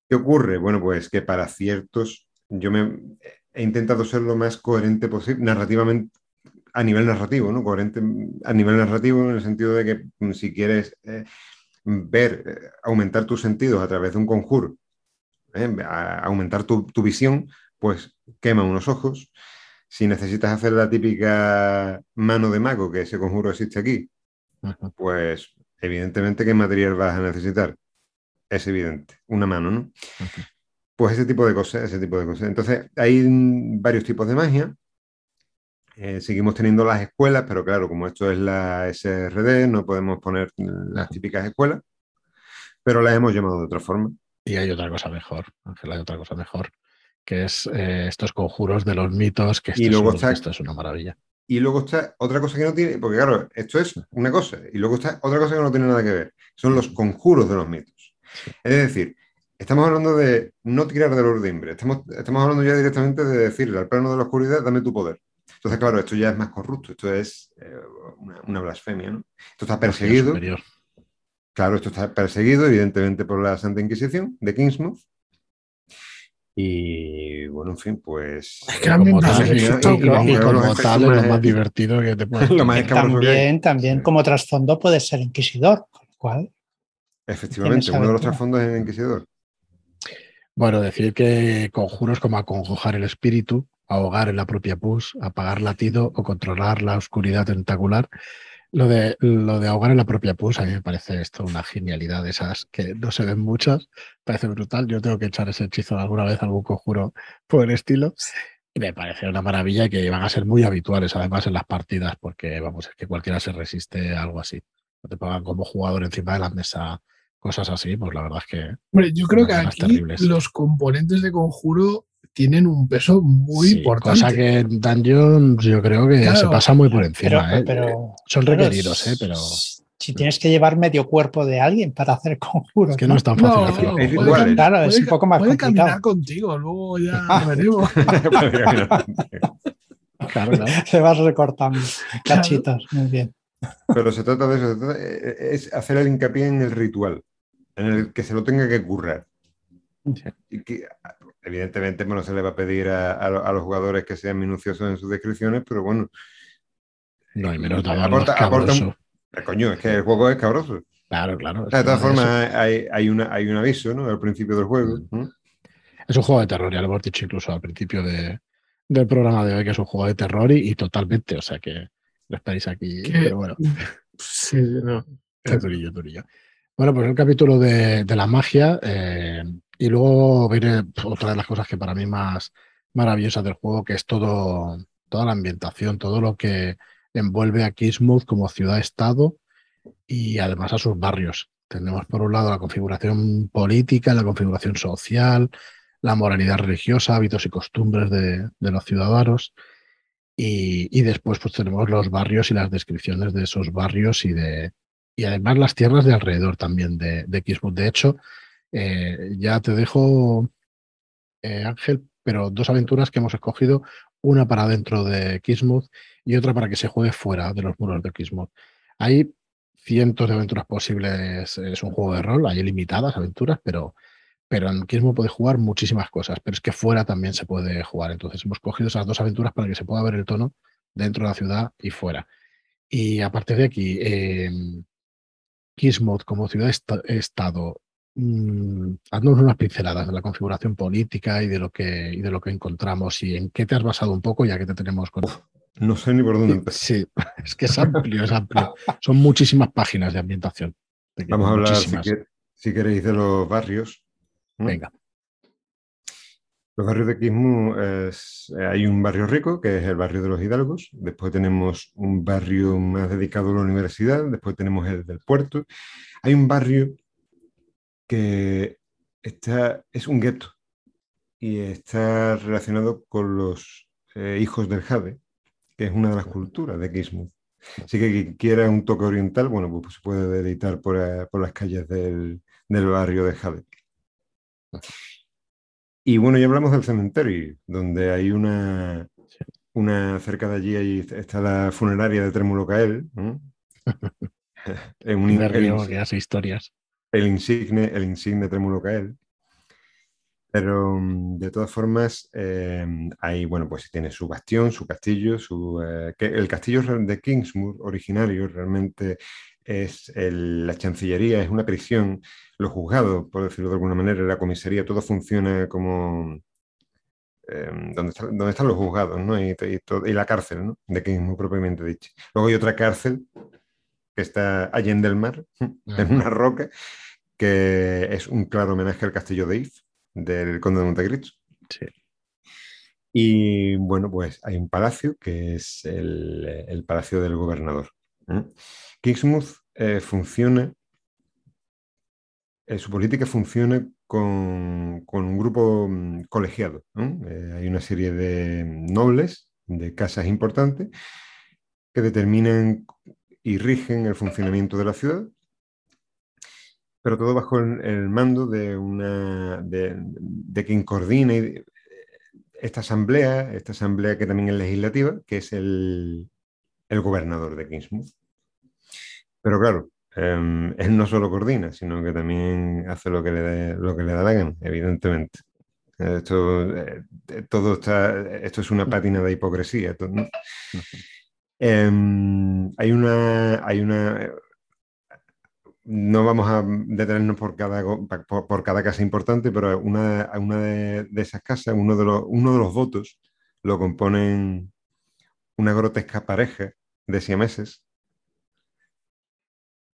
¿Qué ocurre? Bueno, pues que para ciertos, yo me he intentado ser lo más coherente posible, narrativamente, a nivel narrativo, ¿no? Coherente a nivel narrativo en el sentido de que mm, si quieres... Eh, ver, eh, aumentar tus sentidos a través de un conjuro, ¿eh? aumentar tu, visión, pues quema unos ojos. Si necesitas hacer la típica mano de mago, que ese conjuro existe aquí, pues evidentemente qué material vas a necesitar. Es evidente, una mano, ¿no? Pues ese tipo de cosas, ese tipo de cosas. Entonces, hay varios tipos de magia. Eh, seguimos teniendo las escuelas, pero claro, como esto es la SRD, no podemos poner las típicas escuelas, pero las hemos llamado de otra forma. Y hay otra cosa mejor, Ángel, hay otra cosa mejor, que es eh, estos conjuros de los mitos, que esto, y luego es, esto es una maravilla. Y luego está otra cosa que no tiene, porque claro, esto es una cosa, y luego está otra cosa que no tiene nada que ver, son los conjuros de los mitos. Es decir, estamos hablando de no tirar del ordimbre, estamos, estamos hablando ya directamente de decirle al plano de la oscuridad, dame tu poder. Entonces, claro, esto ya es más corrupto, esto es eh, una, blasfemia, ¿no? Esto está perseguido. Claro, esto está perseguido, evidentemente, por la Santa Inquisición de Kingsmouth. Y bueno, en fin, pues. Es que como tal, es lo más divertido que te puede También, también como trasfondo puede ser inquisidor, con lo cual. Efectivamente, uno de los trasfondos es el inquisidor. Bueno, decir que conjuros como acongojar el espíritu, ahogar en la propia pus, apagar latido o controlar la oscuridad tentacular. Lo de, lo de ahogar en la propia pus, a mí me parece esto una genialidad de esas que no se ven muchas, parece brutal. Yo tengo que echar ese hechizo alguna vez, algún conjuro por el estilo. Y me parece una maravilla que van a ser muy habituales además en las partidas, porque vamos, es que cualquiera se resiste a algo así. No te pongan como jugador encima de la mesa cosas así, pues la verdad es que. Hombre, yo creo que aquí los componentes de conjuro tienen un peso muy importante. Cosa que en Dungeon yo creo que se pasa muy por encima. Pero, ¿eh? Son requeridos, ¿eh? pero. Si tienes que llevar medio cuerpo de alguien para hacer conjuros. Es que no, es tan fácil claro, es un poco más puede complicado. caminar contigo, luego ya veremos. claro, claro. Se vas recortando cachitos, muy bien. Pero se trata de eso, es hacer el hincapié en el ritual, en el que se lo tenga que currar. Y que evidentemente no se le va a pedir a, los jugadores que sean minuciosos en sus descripciones, pero bueno. No hay menos aporta, aporta un, eh, Coño, es que el juego es cabroso. Claro, claro. De todas formas, hay, hay, una, hay un aviso ¿no? al principio del juego. Mm. Es un juego de terror, ya lo hemos dicho incluso al principio de, del programa de hoy, que es un juego de terror y, totalmente, o sea que lo esperáis aquí. Pero bueno. Sí, no. Es durillo, durillo. Bueno, pues el capítulo de, de la magia. Eh, y luego viene otra de las cosas que para mí más maravillosas del juego, que es todo, toda la ambientación, todo lo que envuelve a Kismuth como ciudad-estado y además a sus barrios. Tenemos por un lado la configuración política, la configuración social, la moralidad religiosa, hábitos y costumbres de, los ciudadanos. Y, después pues tenemos los barrios y las descripciones de esos barrios y de y además las tierras de alrededor también de, de Kismuth. De hecho, eh, ya te dejo, eh, Ángel, pero dos aventuras que hemos escogido, una para dentro de Kismuth y otra para que se juegue fuera de los muros de Kismuth. Hay cientos de aventuras posibles, es un juego de rol, hay limitadas aventuras, pero, pero en Kismuth puedes jugar muchísimas cosas, pero es que fuera también se puede jugar. Entonces hemos cogido esas dos aventuras para que se pueda ver el tono dentro de la ciudad y fuera. Y a partir de aquí, eh, como ciudad-estado Mm, haznos unas pinceladas de la configuración política y de lo que y de lo que encontramos y en qué te has basado un poco ya que te tenemos con no sé ni por dónde empezar. sí es que es amplio es amplio. Son muchísimas páginas de ambientación. Vamos a hablar si, queréis de los barrios venga. Los barrios de es, eh, hay un barrio rico que es el barrio de los Hidalgos. Después tenemos un barrio más dedicado a la universidad después tenemos el del puerto. Hay un barrio que está, es un gueto y está relacionado con los eh, hijos del Jade, que es una de las culturas de Kismuth. Así que quien quiera un toque oriental, bueno, pues se puede editar por, eh, por las calles del, del, barrio de Jade. Y bueno, ya hablamos del cementerio, donde hay una, una cerca de allí, ahí está la funeraria de Trémulo Cael. en un, que hace historias. El insigne, el insigne Trémulo Cael. Pero mm, de todas formas, eh, ahí, bueno, pues tiene su bastión, su castillo, su, eh, el castillo de Kingsmoor originario realmente es la chancillería, es una prisión, los juzgados, por decirlo de alguna manera, la comisaría, todo funciona como em, donde, están los juzgados, ¿no? Y, la cárcel, ¿no? De Kingsmoor propiamente dicho. Luego hay otra cárcel que está allende el mar, en una roca, que es un claro homenaje al castillo de If del conde de Montecristo. Sí. Y bueno, pues hay un palacio que es el, palacio del gobernador. ¿eh? Kingsmouth eh, funciona, eh, su política funciona con, un grupo mm, colegiado. hay una serie de nobles, de casas importantes, que determinan y rigen el funcionamiento de la ciudad pero todo bajo el, mando de, una, de, quien coordina esta asamblea, esta asamblea que también es legislativa, que es el, gobernador de Kingsmouth. Pero claro, em, él no solo coordina, sino que también hace lo que le, lo que le da la gana, evidentemente. Esto, eh, todo está, esto es una pátina de hipocresía. Em, hay una, hay una, no vamos a detenernos por cada, por, cada casa importante, pero una, de, esas casas, uno de, los, votos, lo componen una grotesca pareja de siameses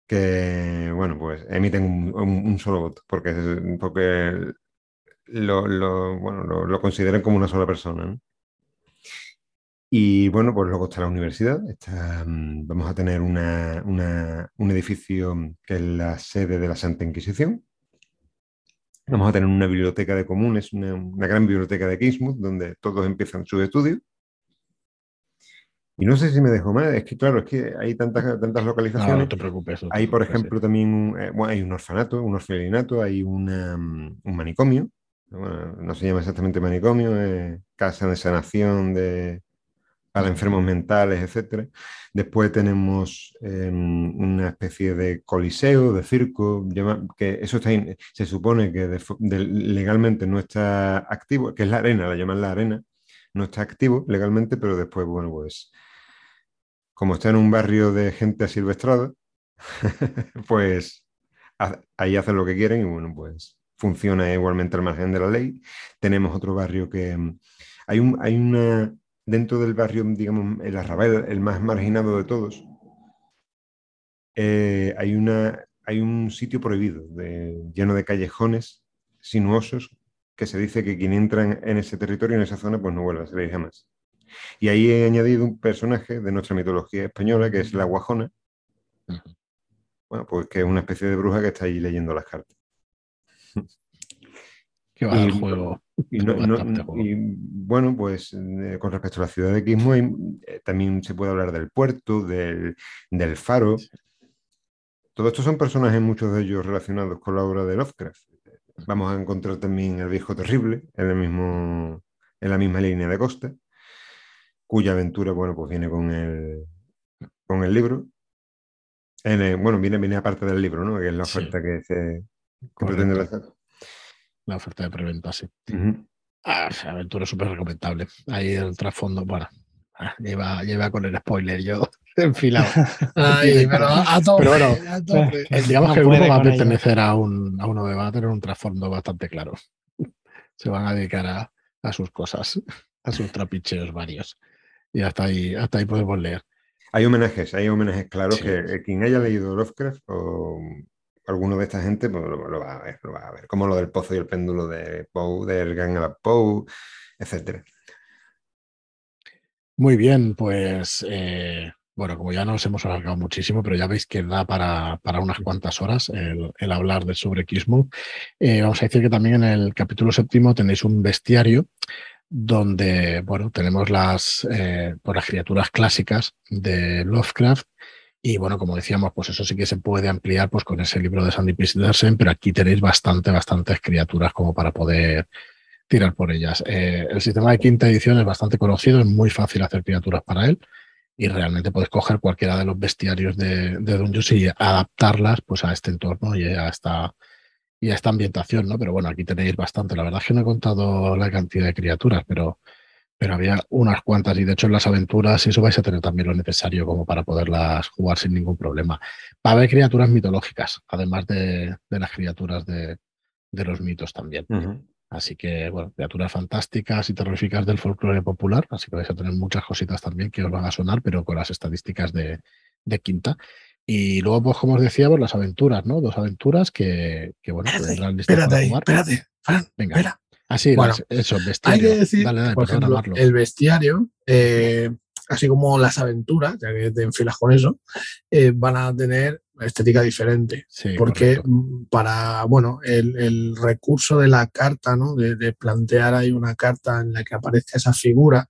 que, bueno, pues emiten un, solo voto, porque, porque lo, lo, bueno, lo, consideran como una sola persona. Y bueno, pues luego está la universidad. Mm, vamos a tener un edificio que es la sede de la Santa Inquisición. Vamos a tener una biblioteca de comunes, una, gran biblioteca de Kingsmouth, donde todos empiezan sus estudios. Y no sé si me dejo mal, es que claro, es que hay tantas, tantas localizaciones. No, te preocupes. hay, por ejemplo, también eh, hay un orfanato, un orfelinato, hay mm, un manicomio. no se llama exactamente manicomio, es casa de sanación de, para enfermos mentales, etc. Después tenemos em, una especie de coliseo, de circo, que eso se supone que legalmente no está activo, que es la arena, la llaman la arena, no está activo legalmente, pero después, bueno, pues como está en un barrio de gente asilvestrada, pues ahí hacen lo que quieren y bueno, pues funciona igualmente al margen de la ley. Tenemos otro barrio que em, hay, un, hay una dentro del barrio, digamos, el arrabal, el más marginado de todos, eh, hay, una, hay un sitio prohibido, lleno de callejones sinuosos, que se dice que quien entra en, ese territorio, en esa zona, pues no vuelve a salir jamás. Y ahí he añadido un personaje de nuestra mitología española, que es la Guajona, bueno, pues que es una especie de bruja que está ahí leyendo las cartas. Que va juego. Y, bueno, pues eh, con respecto a la ciudad de Quismo, eh, también se puede hablar del puerto, del, faro. Todo esto son personajes, muchos de ellos relacionados con la obra de Lovecraft. Vamos a encontrar también el viejo terrible en, el mismo, en la misma línea de costa, cuya aventura, bueno, pues viene con el, con el libro. bueno, viene, viene aparte del libro, ¿no? Que es la oferta que, se, pretende hacer la oferta de preventa, sí. Ah, aventura súper recomendable. Ahí el trasfondo, bueno, ah, lleva, con el spoiler yo enfilado. pero a Pero bueno, eh, digamos que el grupo va a pertenecer a un, a uno que va a tener un trasfondo bastante claro. Se van a dedicar a, a sus cosas, a sus trapicheos varios. Y hasta ahí, hasta ahí podemos leer. Hay homenajes, hay homenajes claros que quien haya leído Lovecraft o alguno de esta gente pues, lo, va a ver, lo va a ver, como lo del pozo y el péndulo de Poe, del Gang Poe, etc. Muy bien, pues eh, bueno, como ya nos hemos alargado muchísimo, pero ya veis que da para, unas cuantas horas el, hablar de sobre Kismu. Eh, vamos a decir que también en el capítulo séptimo tenéis un bestiario donde, bueno, tenemos las, eh, pues las criaturas clásicas de Lovecraft y bueno, como decíamos, pues eso sí que se puede ampliar pues con ese libro de Sandy Petersen, pero aquí tenéis bastante, bastantes criaturas como para poder tirar por ellas. Eh, el sistema de quinta edición es bastante conocido, es muy fácil hacer criaturas para él y realmente puedes coger cualquiera de los bestiarios de, de Dungeons y adaptarlas pues, a este entorno y a esta, y a esta ambientación, ¿no? Pero bueno, aquí tenéis bastante. La verdad es que no he contado la cantidad de criaturas, pero, pero había unas cuantas y de hecho en las aventuras eso vais a tener también lo necesario como para poderlas jugar sin ningún problema. Va a haber criaturas mitológicas, además de, las criaturas de, los mitos también. Así que, bueno, criaturas fantásticas y terroríficas del folclore popular, así que vais a tener muchas cositas también que os van a sonar, pero con las estadísticas de, quinta. Y luego, pues, como os decíamos, las aventuras, ¿no? Dos aventuras que, que bueno, espérate, espérate, ahí, espérate, Venga. Espera. Así, ah, bueno, eso, bestiario. Hay que decir, por ejemplo, el bestiario, eh, así como las aventuras, ya que te enfilas con eso, eh, van a tener estética diferente. porque mm, para, bueno, el, recurso de la carta, ¿no? De, plantear ahí una carta en la que aparezca esa figura,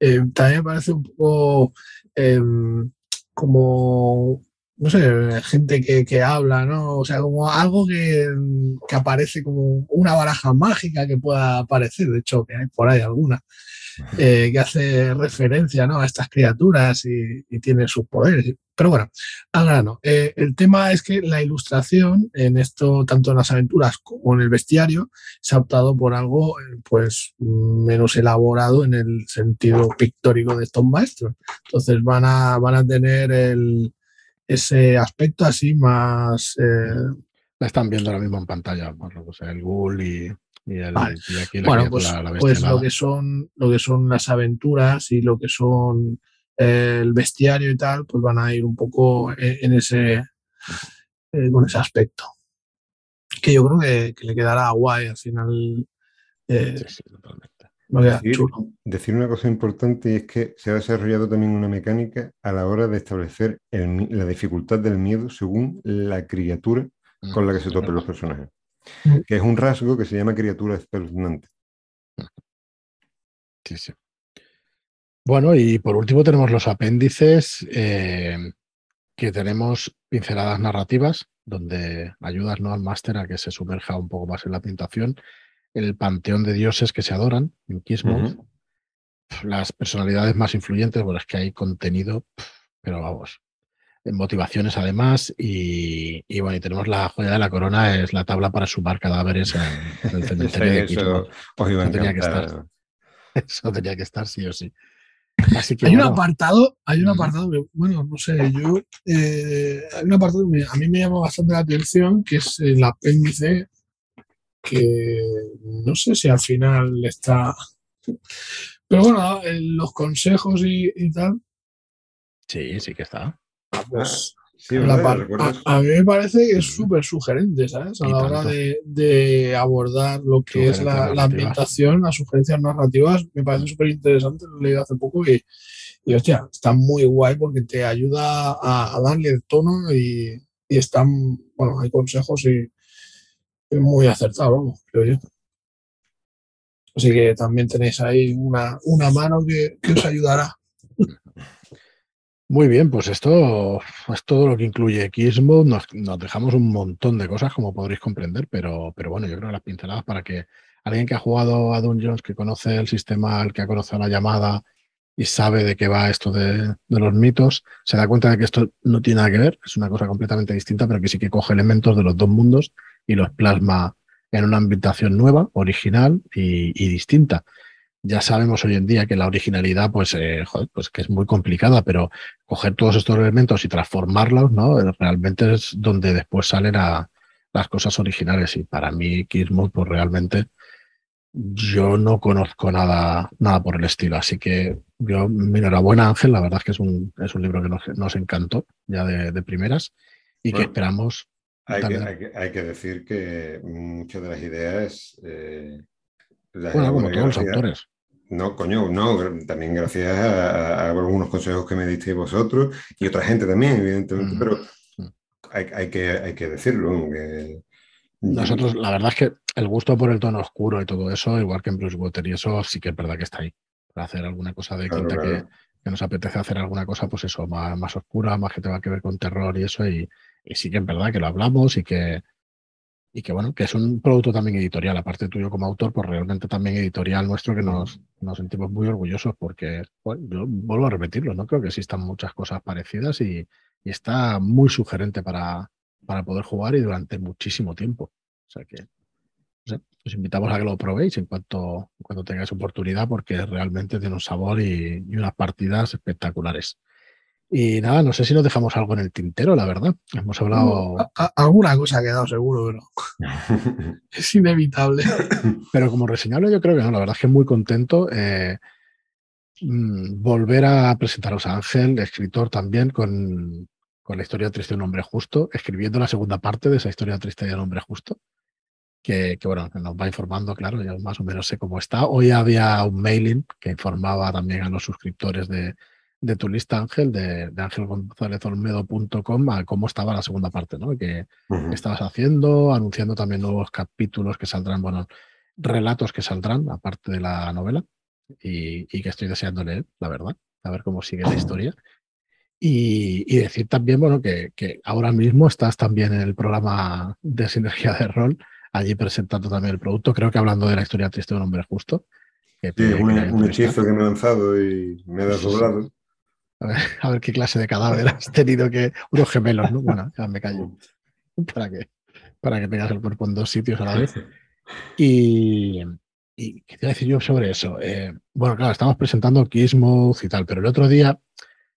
eh, también me parece un poco em, como, no sé, gente que, habla, ¿no? O sea, como algo que, que, aparece como una baraja mágica que pueda aparecer, de hecho, que hay por ahí alguna. Eh, que hace referencia ¿no? a estas criaturas y, tiene sus poderes. Pero bueno, al grano. Eh, el tema es que la ilustración en esto, tanto en las aventuras como en el bestiario, se ha optado por algo eh, pues menos elaborado en el sentido pictórico de estos maestros. Entonces van a, van a tener el, ese aspecto así más... la están viendo ahora mismo en pantalla, o sea, el ghoul y, bueno, pues, pues lo que son lo que son las aventuras y lo que son eh, el bestiario y tal, pues van a ir un poco e, en ese eh, con ese aspecto. Que yo creo que, le quedará guay al final. Eh, decir, decir, una cosa importante y es que se ha desarrollado también una mecánica a la hora de establecer la dificultad del miedo según la criatura con la que se topen los personajes. Mm. que es un rasgo que se llama criatura espeluznante. Sí, sí. Bueno, y por último tenemos los apéndices, eh, que tenemos pinceladas narrativas, donde ayudas ¿no? al máster a que se sumerja un poco más en la pintación, el panteón de dioses que se adoran en Kismet, las personalidades más influyentes, bueno, es que hay contenido, pero vamos, motivaciones además y, bueno, y tenemos la joya de la corona, es la tabla para sumar cadáveres en, el cementerio de Eso, tenía que estar. Eso tenía que estar sí o sí. Así que, hay un apartado, hay un apartado que, bueno, no sé, yo, eh, hay un apartado que a mí me llama bastante la atención, que es el apéndice, que no sé si al final está, pero bueno, los consejos y tal. Sí, sí que está. Pues, a, mí me parece que es súper sugerente, ¿sabes? A la hora de, abordar lo que es la, ambientación, las sugerencias narrativas, me parece súper interesante, lo he leído hace poco y, y, hostia, está muy guay porque te ayuda a, darle el tono y, están, bueno, hay consejos y muy acertado, vamos, creo yo. Así que también tenéis ahí una, una mano que, que os ayudará. Muy bien, pues esto es todo lo que incluye Xmode. Nos, nos, dejamos un montón de cosas, como podréis comprender, pero, pero bueno, yo creo que las pinceladas para que alguien que ha jugado a Dungeons, que conoce el sistema, el que ha conocido la llamada y sabe de qué va esto de, los mitos, se da cuenta de que esto no tiene nada que ver, es una cosa completamente distinta, pero que sí que coge elementos de los dos mundos y los plasma en una ambientación nueva, original y distinta ya sabemos hoy en día que la originalidad, pues, eh, pues que es muy complicada, pero coger todos estos elementos y transformarlos, ¿no? Eh, realmente es donde después salen a las cosas originales. Y para mí, Kismuth, pues realmente yo no conozco nada, nada por el estilo. Así que yo, enhorabuena, Ángel, la verdad es que es un, es un libro que nos, encantó ya de, primeras y que esperamos. Hay que, hay, que, decir que muchas de las ideas. Eh, bueno, como todos los autores. No, coño, no, también gracias a, algunos consejos que me disteis vosotros y otra gente también, evidentemente, pero hay, que, hay que decirlo. Nosotros, la verdad es que el gusto por el tono oscuro y todo eso, igual que en Bruce Water y eso, sí que es verdad que está ahí. Para hacer alguna cosa de quinta Que, nos apetece hacer alguna cosa, pues eso, más, más oscura, más que tenga que ver con terror y eso, y, y sí que es verdad que lo hablamos y que, y que bueno, que es un producto también editorial, aparte tuyo como autor, pues realmente también editorial nuestro que nos, nos sentimos muy orgullosos porque, bueno, yo vuelvo a repetirlo, ¿no? Creo que existan muchas cosas parecidas y, y está muy sugerente para, para poder jugar y durante muchísimo tiempo. O sea que os invitamos a que lo probéis en cuanto, cuando tengáis oportunidad porque realmente tiene un sabor y, y unas partidas espectaculares. Y nada, no sé si nos dejamos algo en el tintero, la verdad. Hemos hablado. alguna cosa ha quedado seguro, pero es inevitable. Pero como reseñable, yo creo que no. La verdad es que muy contento. Eh, mm, volver a presentaros a Ángel, escritor también, con, con, la historia triste de un hombre justo, escribiendo la segunda parte de esa historia triste de un hombre justo. Que, que, bueno, nos va informando, claro, ya más o menos sé cómo está. Hoy había un mailing que informaba también a los suscriptores de, de tu lista, Ángel, de, de angelgonzalezolmedo.com a cómo estaba la segunda parte, ¿no? Que estabas haciendo, anunciando también nuevos capítulos que saldrán, bueno, relatos que saldrán, aparte de la novela, y, que estoy deseando leer, la verdad, a ver cómo sigue la historia. Y, decir también, bueno, que, ahora mismo estás también en el programa de Sinergia de Rol, allí presentando también el producto, creo que hablando de la historia triste de un hombre justo. sí, un, hechizo que me he lanzado y me he desdoblado. A ver, qué clase de cadáver has tenido que. Unos gemelos, ¿no? Bueno, ya me callo. Para que, para que tengas el cuerpo en dos sitios a la vez. Y, y ¿qué te iba a decir yo sobre eso? Eh, bueno, claro, estamos presentando Kismuth y tal, pero el otro día,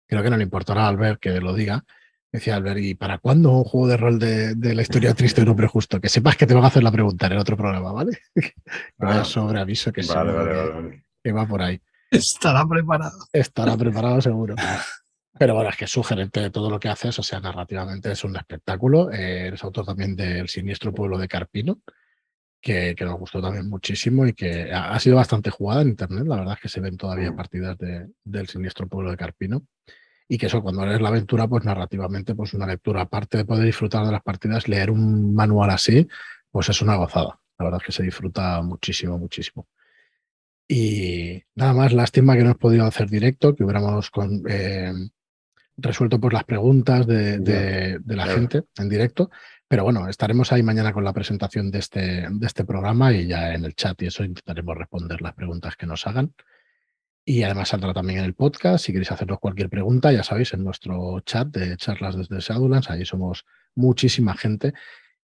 creo que no le importará a Albert que lo diga, decía Albert, ¿y para cuándo un juego de rol de, la historia triste de un hombre justo? Que sepas que te van a hacer la pregunta en el otro programa, ¿vale? vaya sobre aviso que, vale, vale, que va por ahí. Estará preparado. Estará preparado seguro. Pero bueno, es que es sugerente de todo lo que haces, o sea, narrativamente es un espectáculo. Eh, eres autor también del Siniestro Pueblo de Carpino, que, nos gustó también muchísimo y que ha, sido bastante jugada en Internet. La verdad es que se ven todavía mm. partidas del Siniestro Pueblo de Carpino. Y que eso, cuando lees la aventura, pues narrativamente, pues una lectura, aparte de poder disfrutar de las partidas, leer un manual así, pues es una gozada. La verdad es que se disfruta muchísimo, muchísimo. Y nada más, lástima que no hemos podido hacer directo, que hubiéramos con, eh, resuelto por las preguntas de, la gente en directo. Pero bueno, estaremos ahí mañana con la presentación de este, de este programa y ya en el chat y eso intentaremos responder las preguntas que nos hagan. Y además saldrá también en el podcast. Si queréis hacernos cualquier pregunta, ya sabéis, en nuestro chat de charlas desde Shadowlands, ahí somos muchísima gente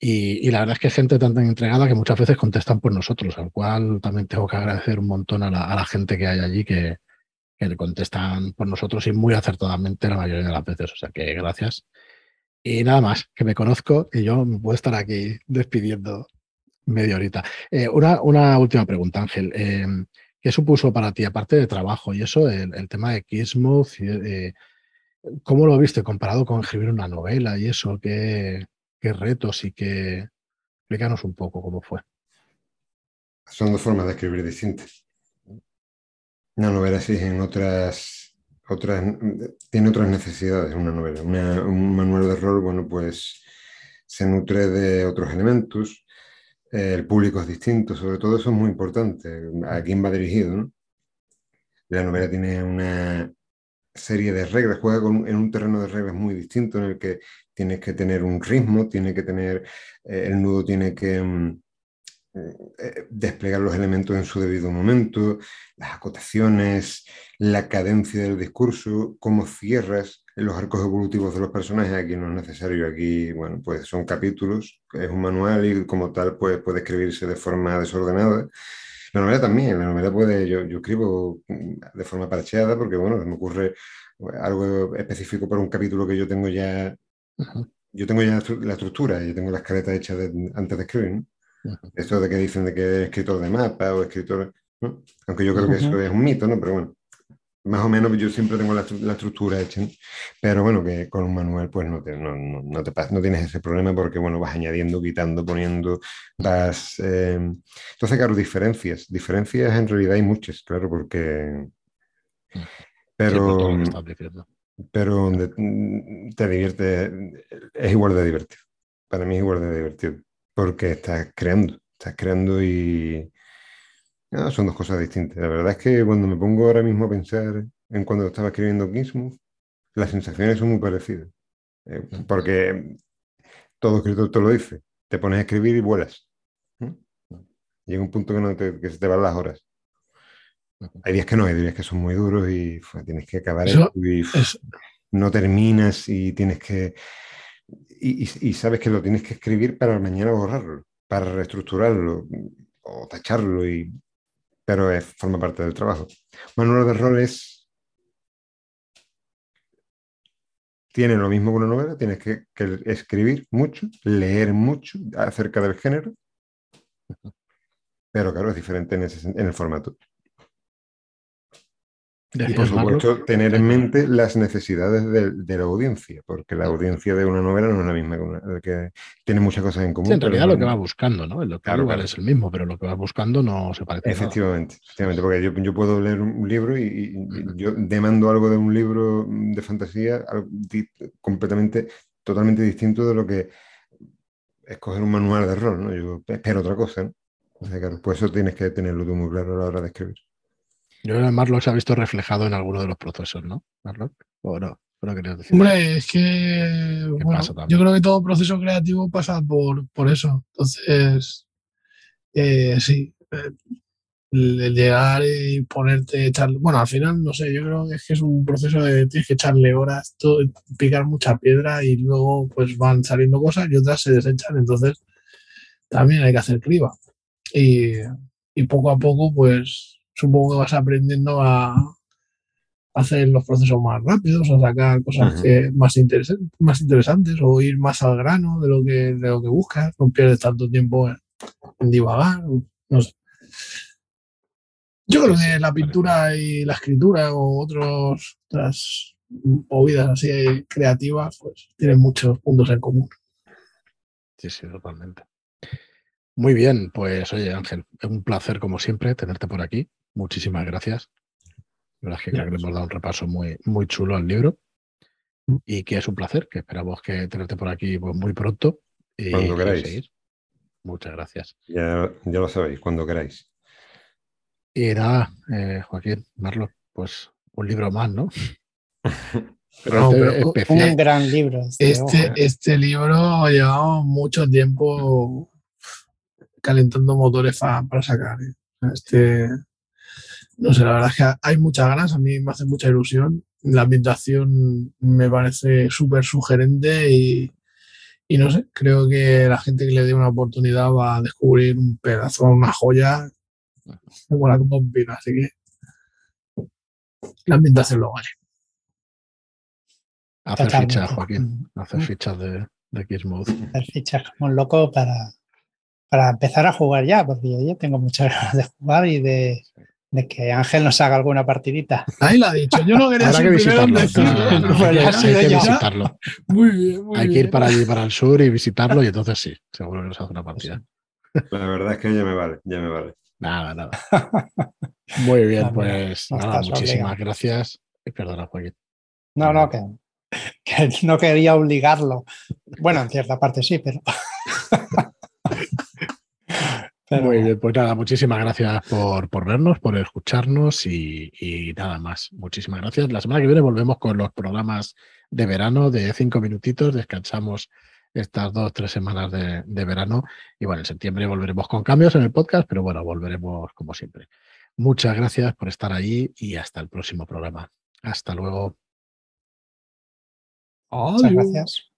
y, la verdad es que gente tan, entregada que muchas veces contestan por nosotros, al cual también tengo que agradecer un montón a la, gente que hay allí que, le contestan por nosotros y muy acertadamente la mayoría de las veces. O sea que gracias. Y nada más, que me conozco y yo me puedo estar aquí despidiendo media horita. Eh, una, última pregunta, Ángel. Eh, ¿Qué supuso para ti, aparte de trabajo y eso, el, tema de Kismuth? Eh, ¿Cómo lo viste comparado con escribir una novela y eso? ¿Qué, qué retos y qué... Explícanos un poco cómo fue. Son dos formas de escribir distintas. Una novela en otras, otras, tiene otras necesidades, una novela. un manual de rol, bueno, pues se nutre de otros elementos, el público es distinto, sobre todo eso es muy importante, a quién va dirigido. La novela tiene una serie de reglas, juega en un terreno de reglas muy distinto en el que tienes que tener un ritmo, tiene que tener, eh, el nudo tiene que mm, eh, desplegar los elementos en su debido momento, las acotaciones, la cadencia del discurso, cómo cierras los arcos evolutivos de los personajes, aquí no es necesario, aquí, bueno, pues son capítulos, es un manual y como tal pues, puede escribirse de forma desordenada. La novela también, la novela puede, yo, yo escribo de forma parcheada porque, bueno, me ocurre algo específico para un capítulo que yo tengo ya yo tengo ya la estructura, yo tengo la escaleta hecha antes de escribir. Esto de que dicen de que es escritor de mapa o escritor, aunque yo creo que eso es un mito, ¿no? Pero bueno, más o menos yo siempre tengo la, estructura hecha, pero bueno, que con un manual pues no, te, no, no, no, te, no tienes ese problema porque bueno, vas añadiendo, quitando, poniendo, vas... Eh... Entonces, claro, diferencias, diferencias en realidad hay muchas, claro, porque... Pero pero te divierte, es igual de divertido. Para mí es igual de divertido, porque estás creando, estás creando y son dos cosas distintas. La verdad es que cuando me pongo ahora mismo a pensar en cuando estaba escribiendo Kingsmouth, las sensaciones son muy parecidas, eh, porque todo escritor te lo dice. te pones a escribir y vuelas. Llega un punto que, no te, que se te van las horas. Hay días que no, hay días que son muy duros y tienes que acabar y no terminas y tienes que... Y, sabes que lo tienes que escribir para mañana borrarlo, para reestructurarlo o tacharlo, y, pero es, forma parte del trabajo. Manual de roles tiene lo mismo que una novela, tienes que, escribir mucho, leer mucho acerca del género, pero claro, es diferente en, en el formato. Y por supuesto, tener en mente las necesidades de, la audiencia, porque la audiencia de una novela no es la misma que, tiene muchas cosas en común. en realidad lo que va buscando, ¿no? Lo que claro, es el mismo, pero lo que va buscando no se parece. Efectivamente, efectivamente porque yo, puedo leer un libro y, yo demando algo de un libro de fantasía completamente, totalmente distinto de lo que escoger un manual de rol, ¿no? Yo espero otra cosa, ¿no? pues eso tienes que tenerlo tú muy claro a la hora de escribir. Yo creo que Marlock se ha visto reflejado en alguno de los procesos, ¿no? Marlock, ¿o no? Decir? Hombre, es que yo creo que todo proceso creativo pasa por, por eso. Entonces, eh, sí, eh, el, llegar y ponerte, echarle, bueno, al final, no sé, yo creo que es que es un proceso de tienes que echarle horas, todo, picar mucha piedra y luego pues van saliendo cosas y otras se desechan, entonces también hay que hacer criba. Y, y poco a poco, pues supongo que vas aprendiendo a hacer los procesos más rápidos, a sacar cosas más, más interesantes o ir más al grano de lo que, de lo que buscas, no pierdes tanto tiempo en, divagar, no sé. Yo creo que la pintura y la escritura o otros, otras movidas así creativas, pues tienen muchos puntos en común. Sí, sí, totalmente. Muy bien, pues oye Ángel, es un placer como siempre tenerte por aquí muchísimas gracias. La verdad es que creo que le hemos dado un repaso muy, muy chulo al libro mm. y que es un placer, que esperamos que tenerte por aquí pues, muy pronto. Y cuando queráis. Muchas gracias. Ya, ya, lo sabéis, cuando queráis. Y nada, eh, Joaquín, Marlo, pues un libro más, ¿no? pero, un gran libro. Este, este, este libro llevado mucho tiempo calentando motores para sacar. ¿eh? Este, no sé, la verdad es que hay muchas ganas, a mí me hace mucha ilusión. La ambientación me parece súper sugerente y, no sé, creo que la gente que le dé una oportunidad va a descubrir un pedazo, una joya, como como un pino, así que la ambientación lo vale. Hacer fichas, Joaquín, hacer fichas de, de Hacer fichas como un loco para, para empezar a jugar ya, porque yo ya tengo muchas ganas de jugar y de, de que Ángel nos haga alguna partidita. Ahí lo ha dicho. Yo no quería ser que visitarlo. hay que visitarlo. Muy bien, Hay que ir para allí, para el sur y visitarlo y entonces sí, seguro que nos hace una partida. La verdad es que ya me vale, ya me vale. Nada, nada. Muy bien, pues nada, muchísimas gracias. Perdona, Joaquín. No, no, que, que no quería obligarlo. Bueno, en cierta parte sí, pero... Muy bien, pues nada, muchísimas gracias por, vernos, por escucharnos y, nada más. Muchísimas gracias. La semana que viene volvemos con los programas de verano de cinco minutitos. Descansamos estas dos, tres semanas de, de verano. Y bueno, en septiembre volveremos con cambios en el podcast, pero bueno, volveremos como siempre. Muchas gracias por estar ahí y hasta el próximo programa. Hasta luego. Muchas gracias.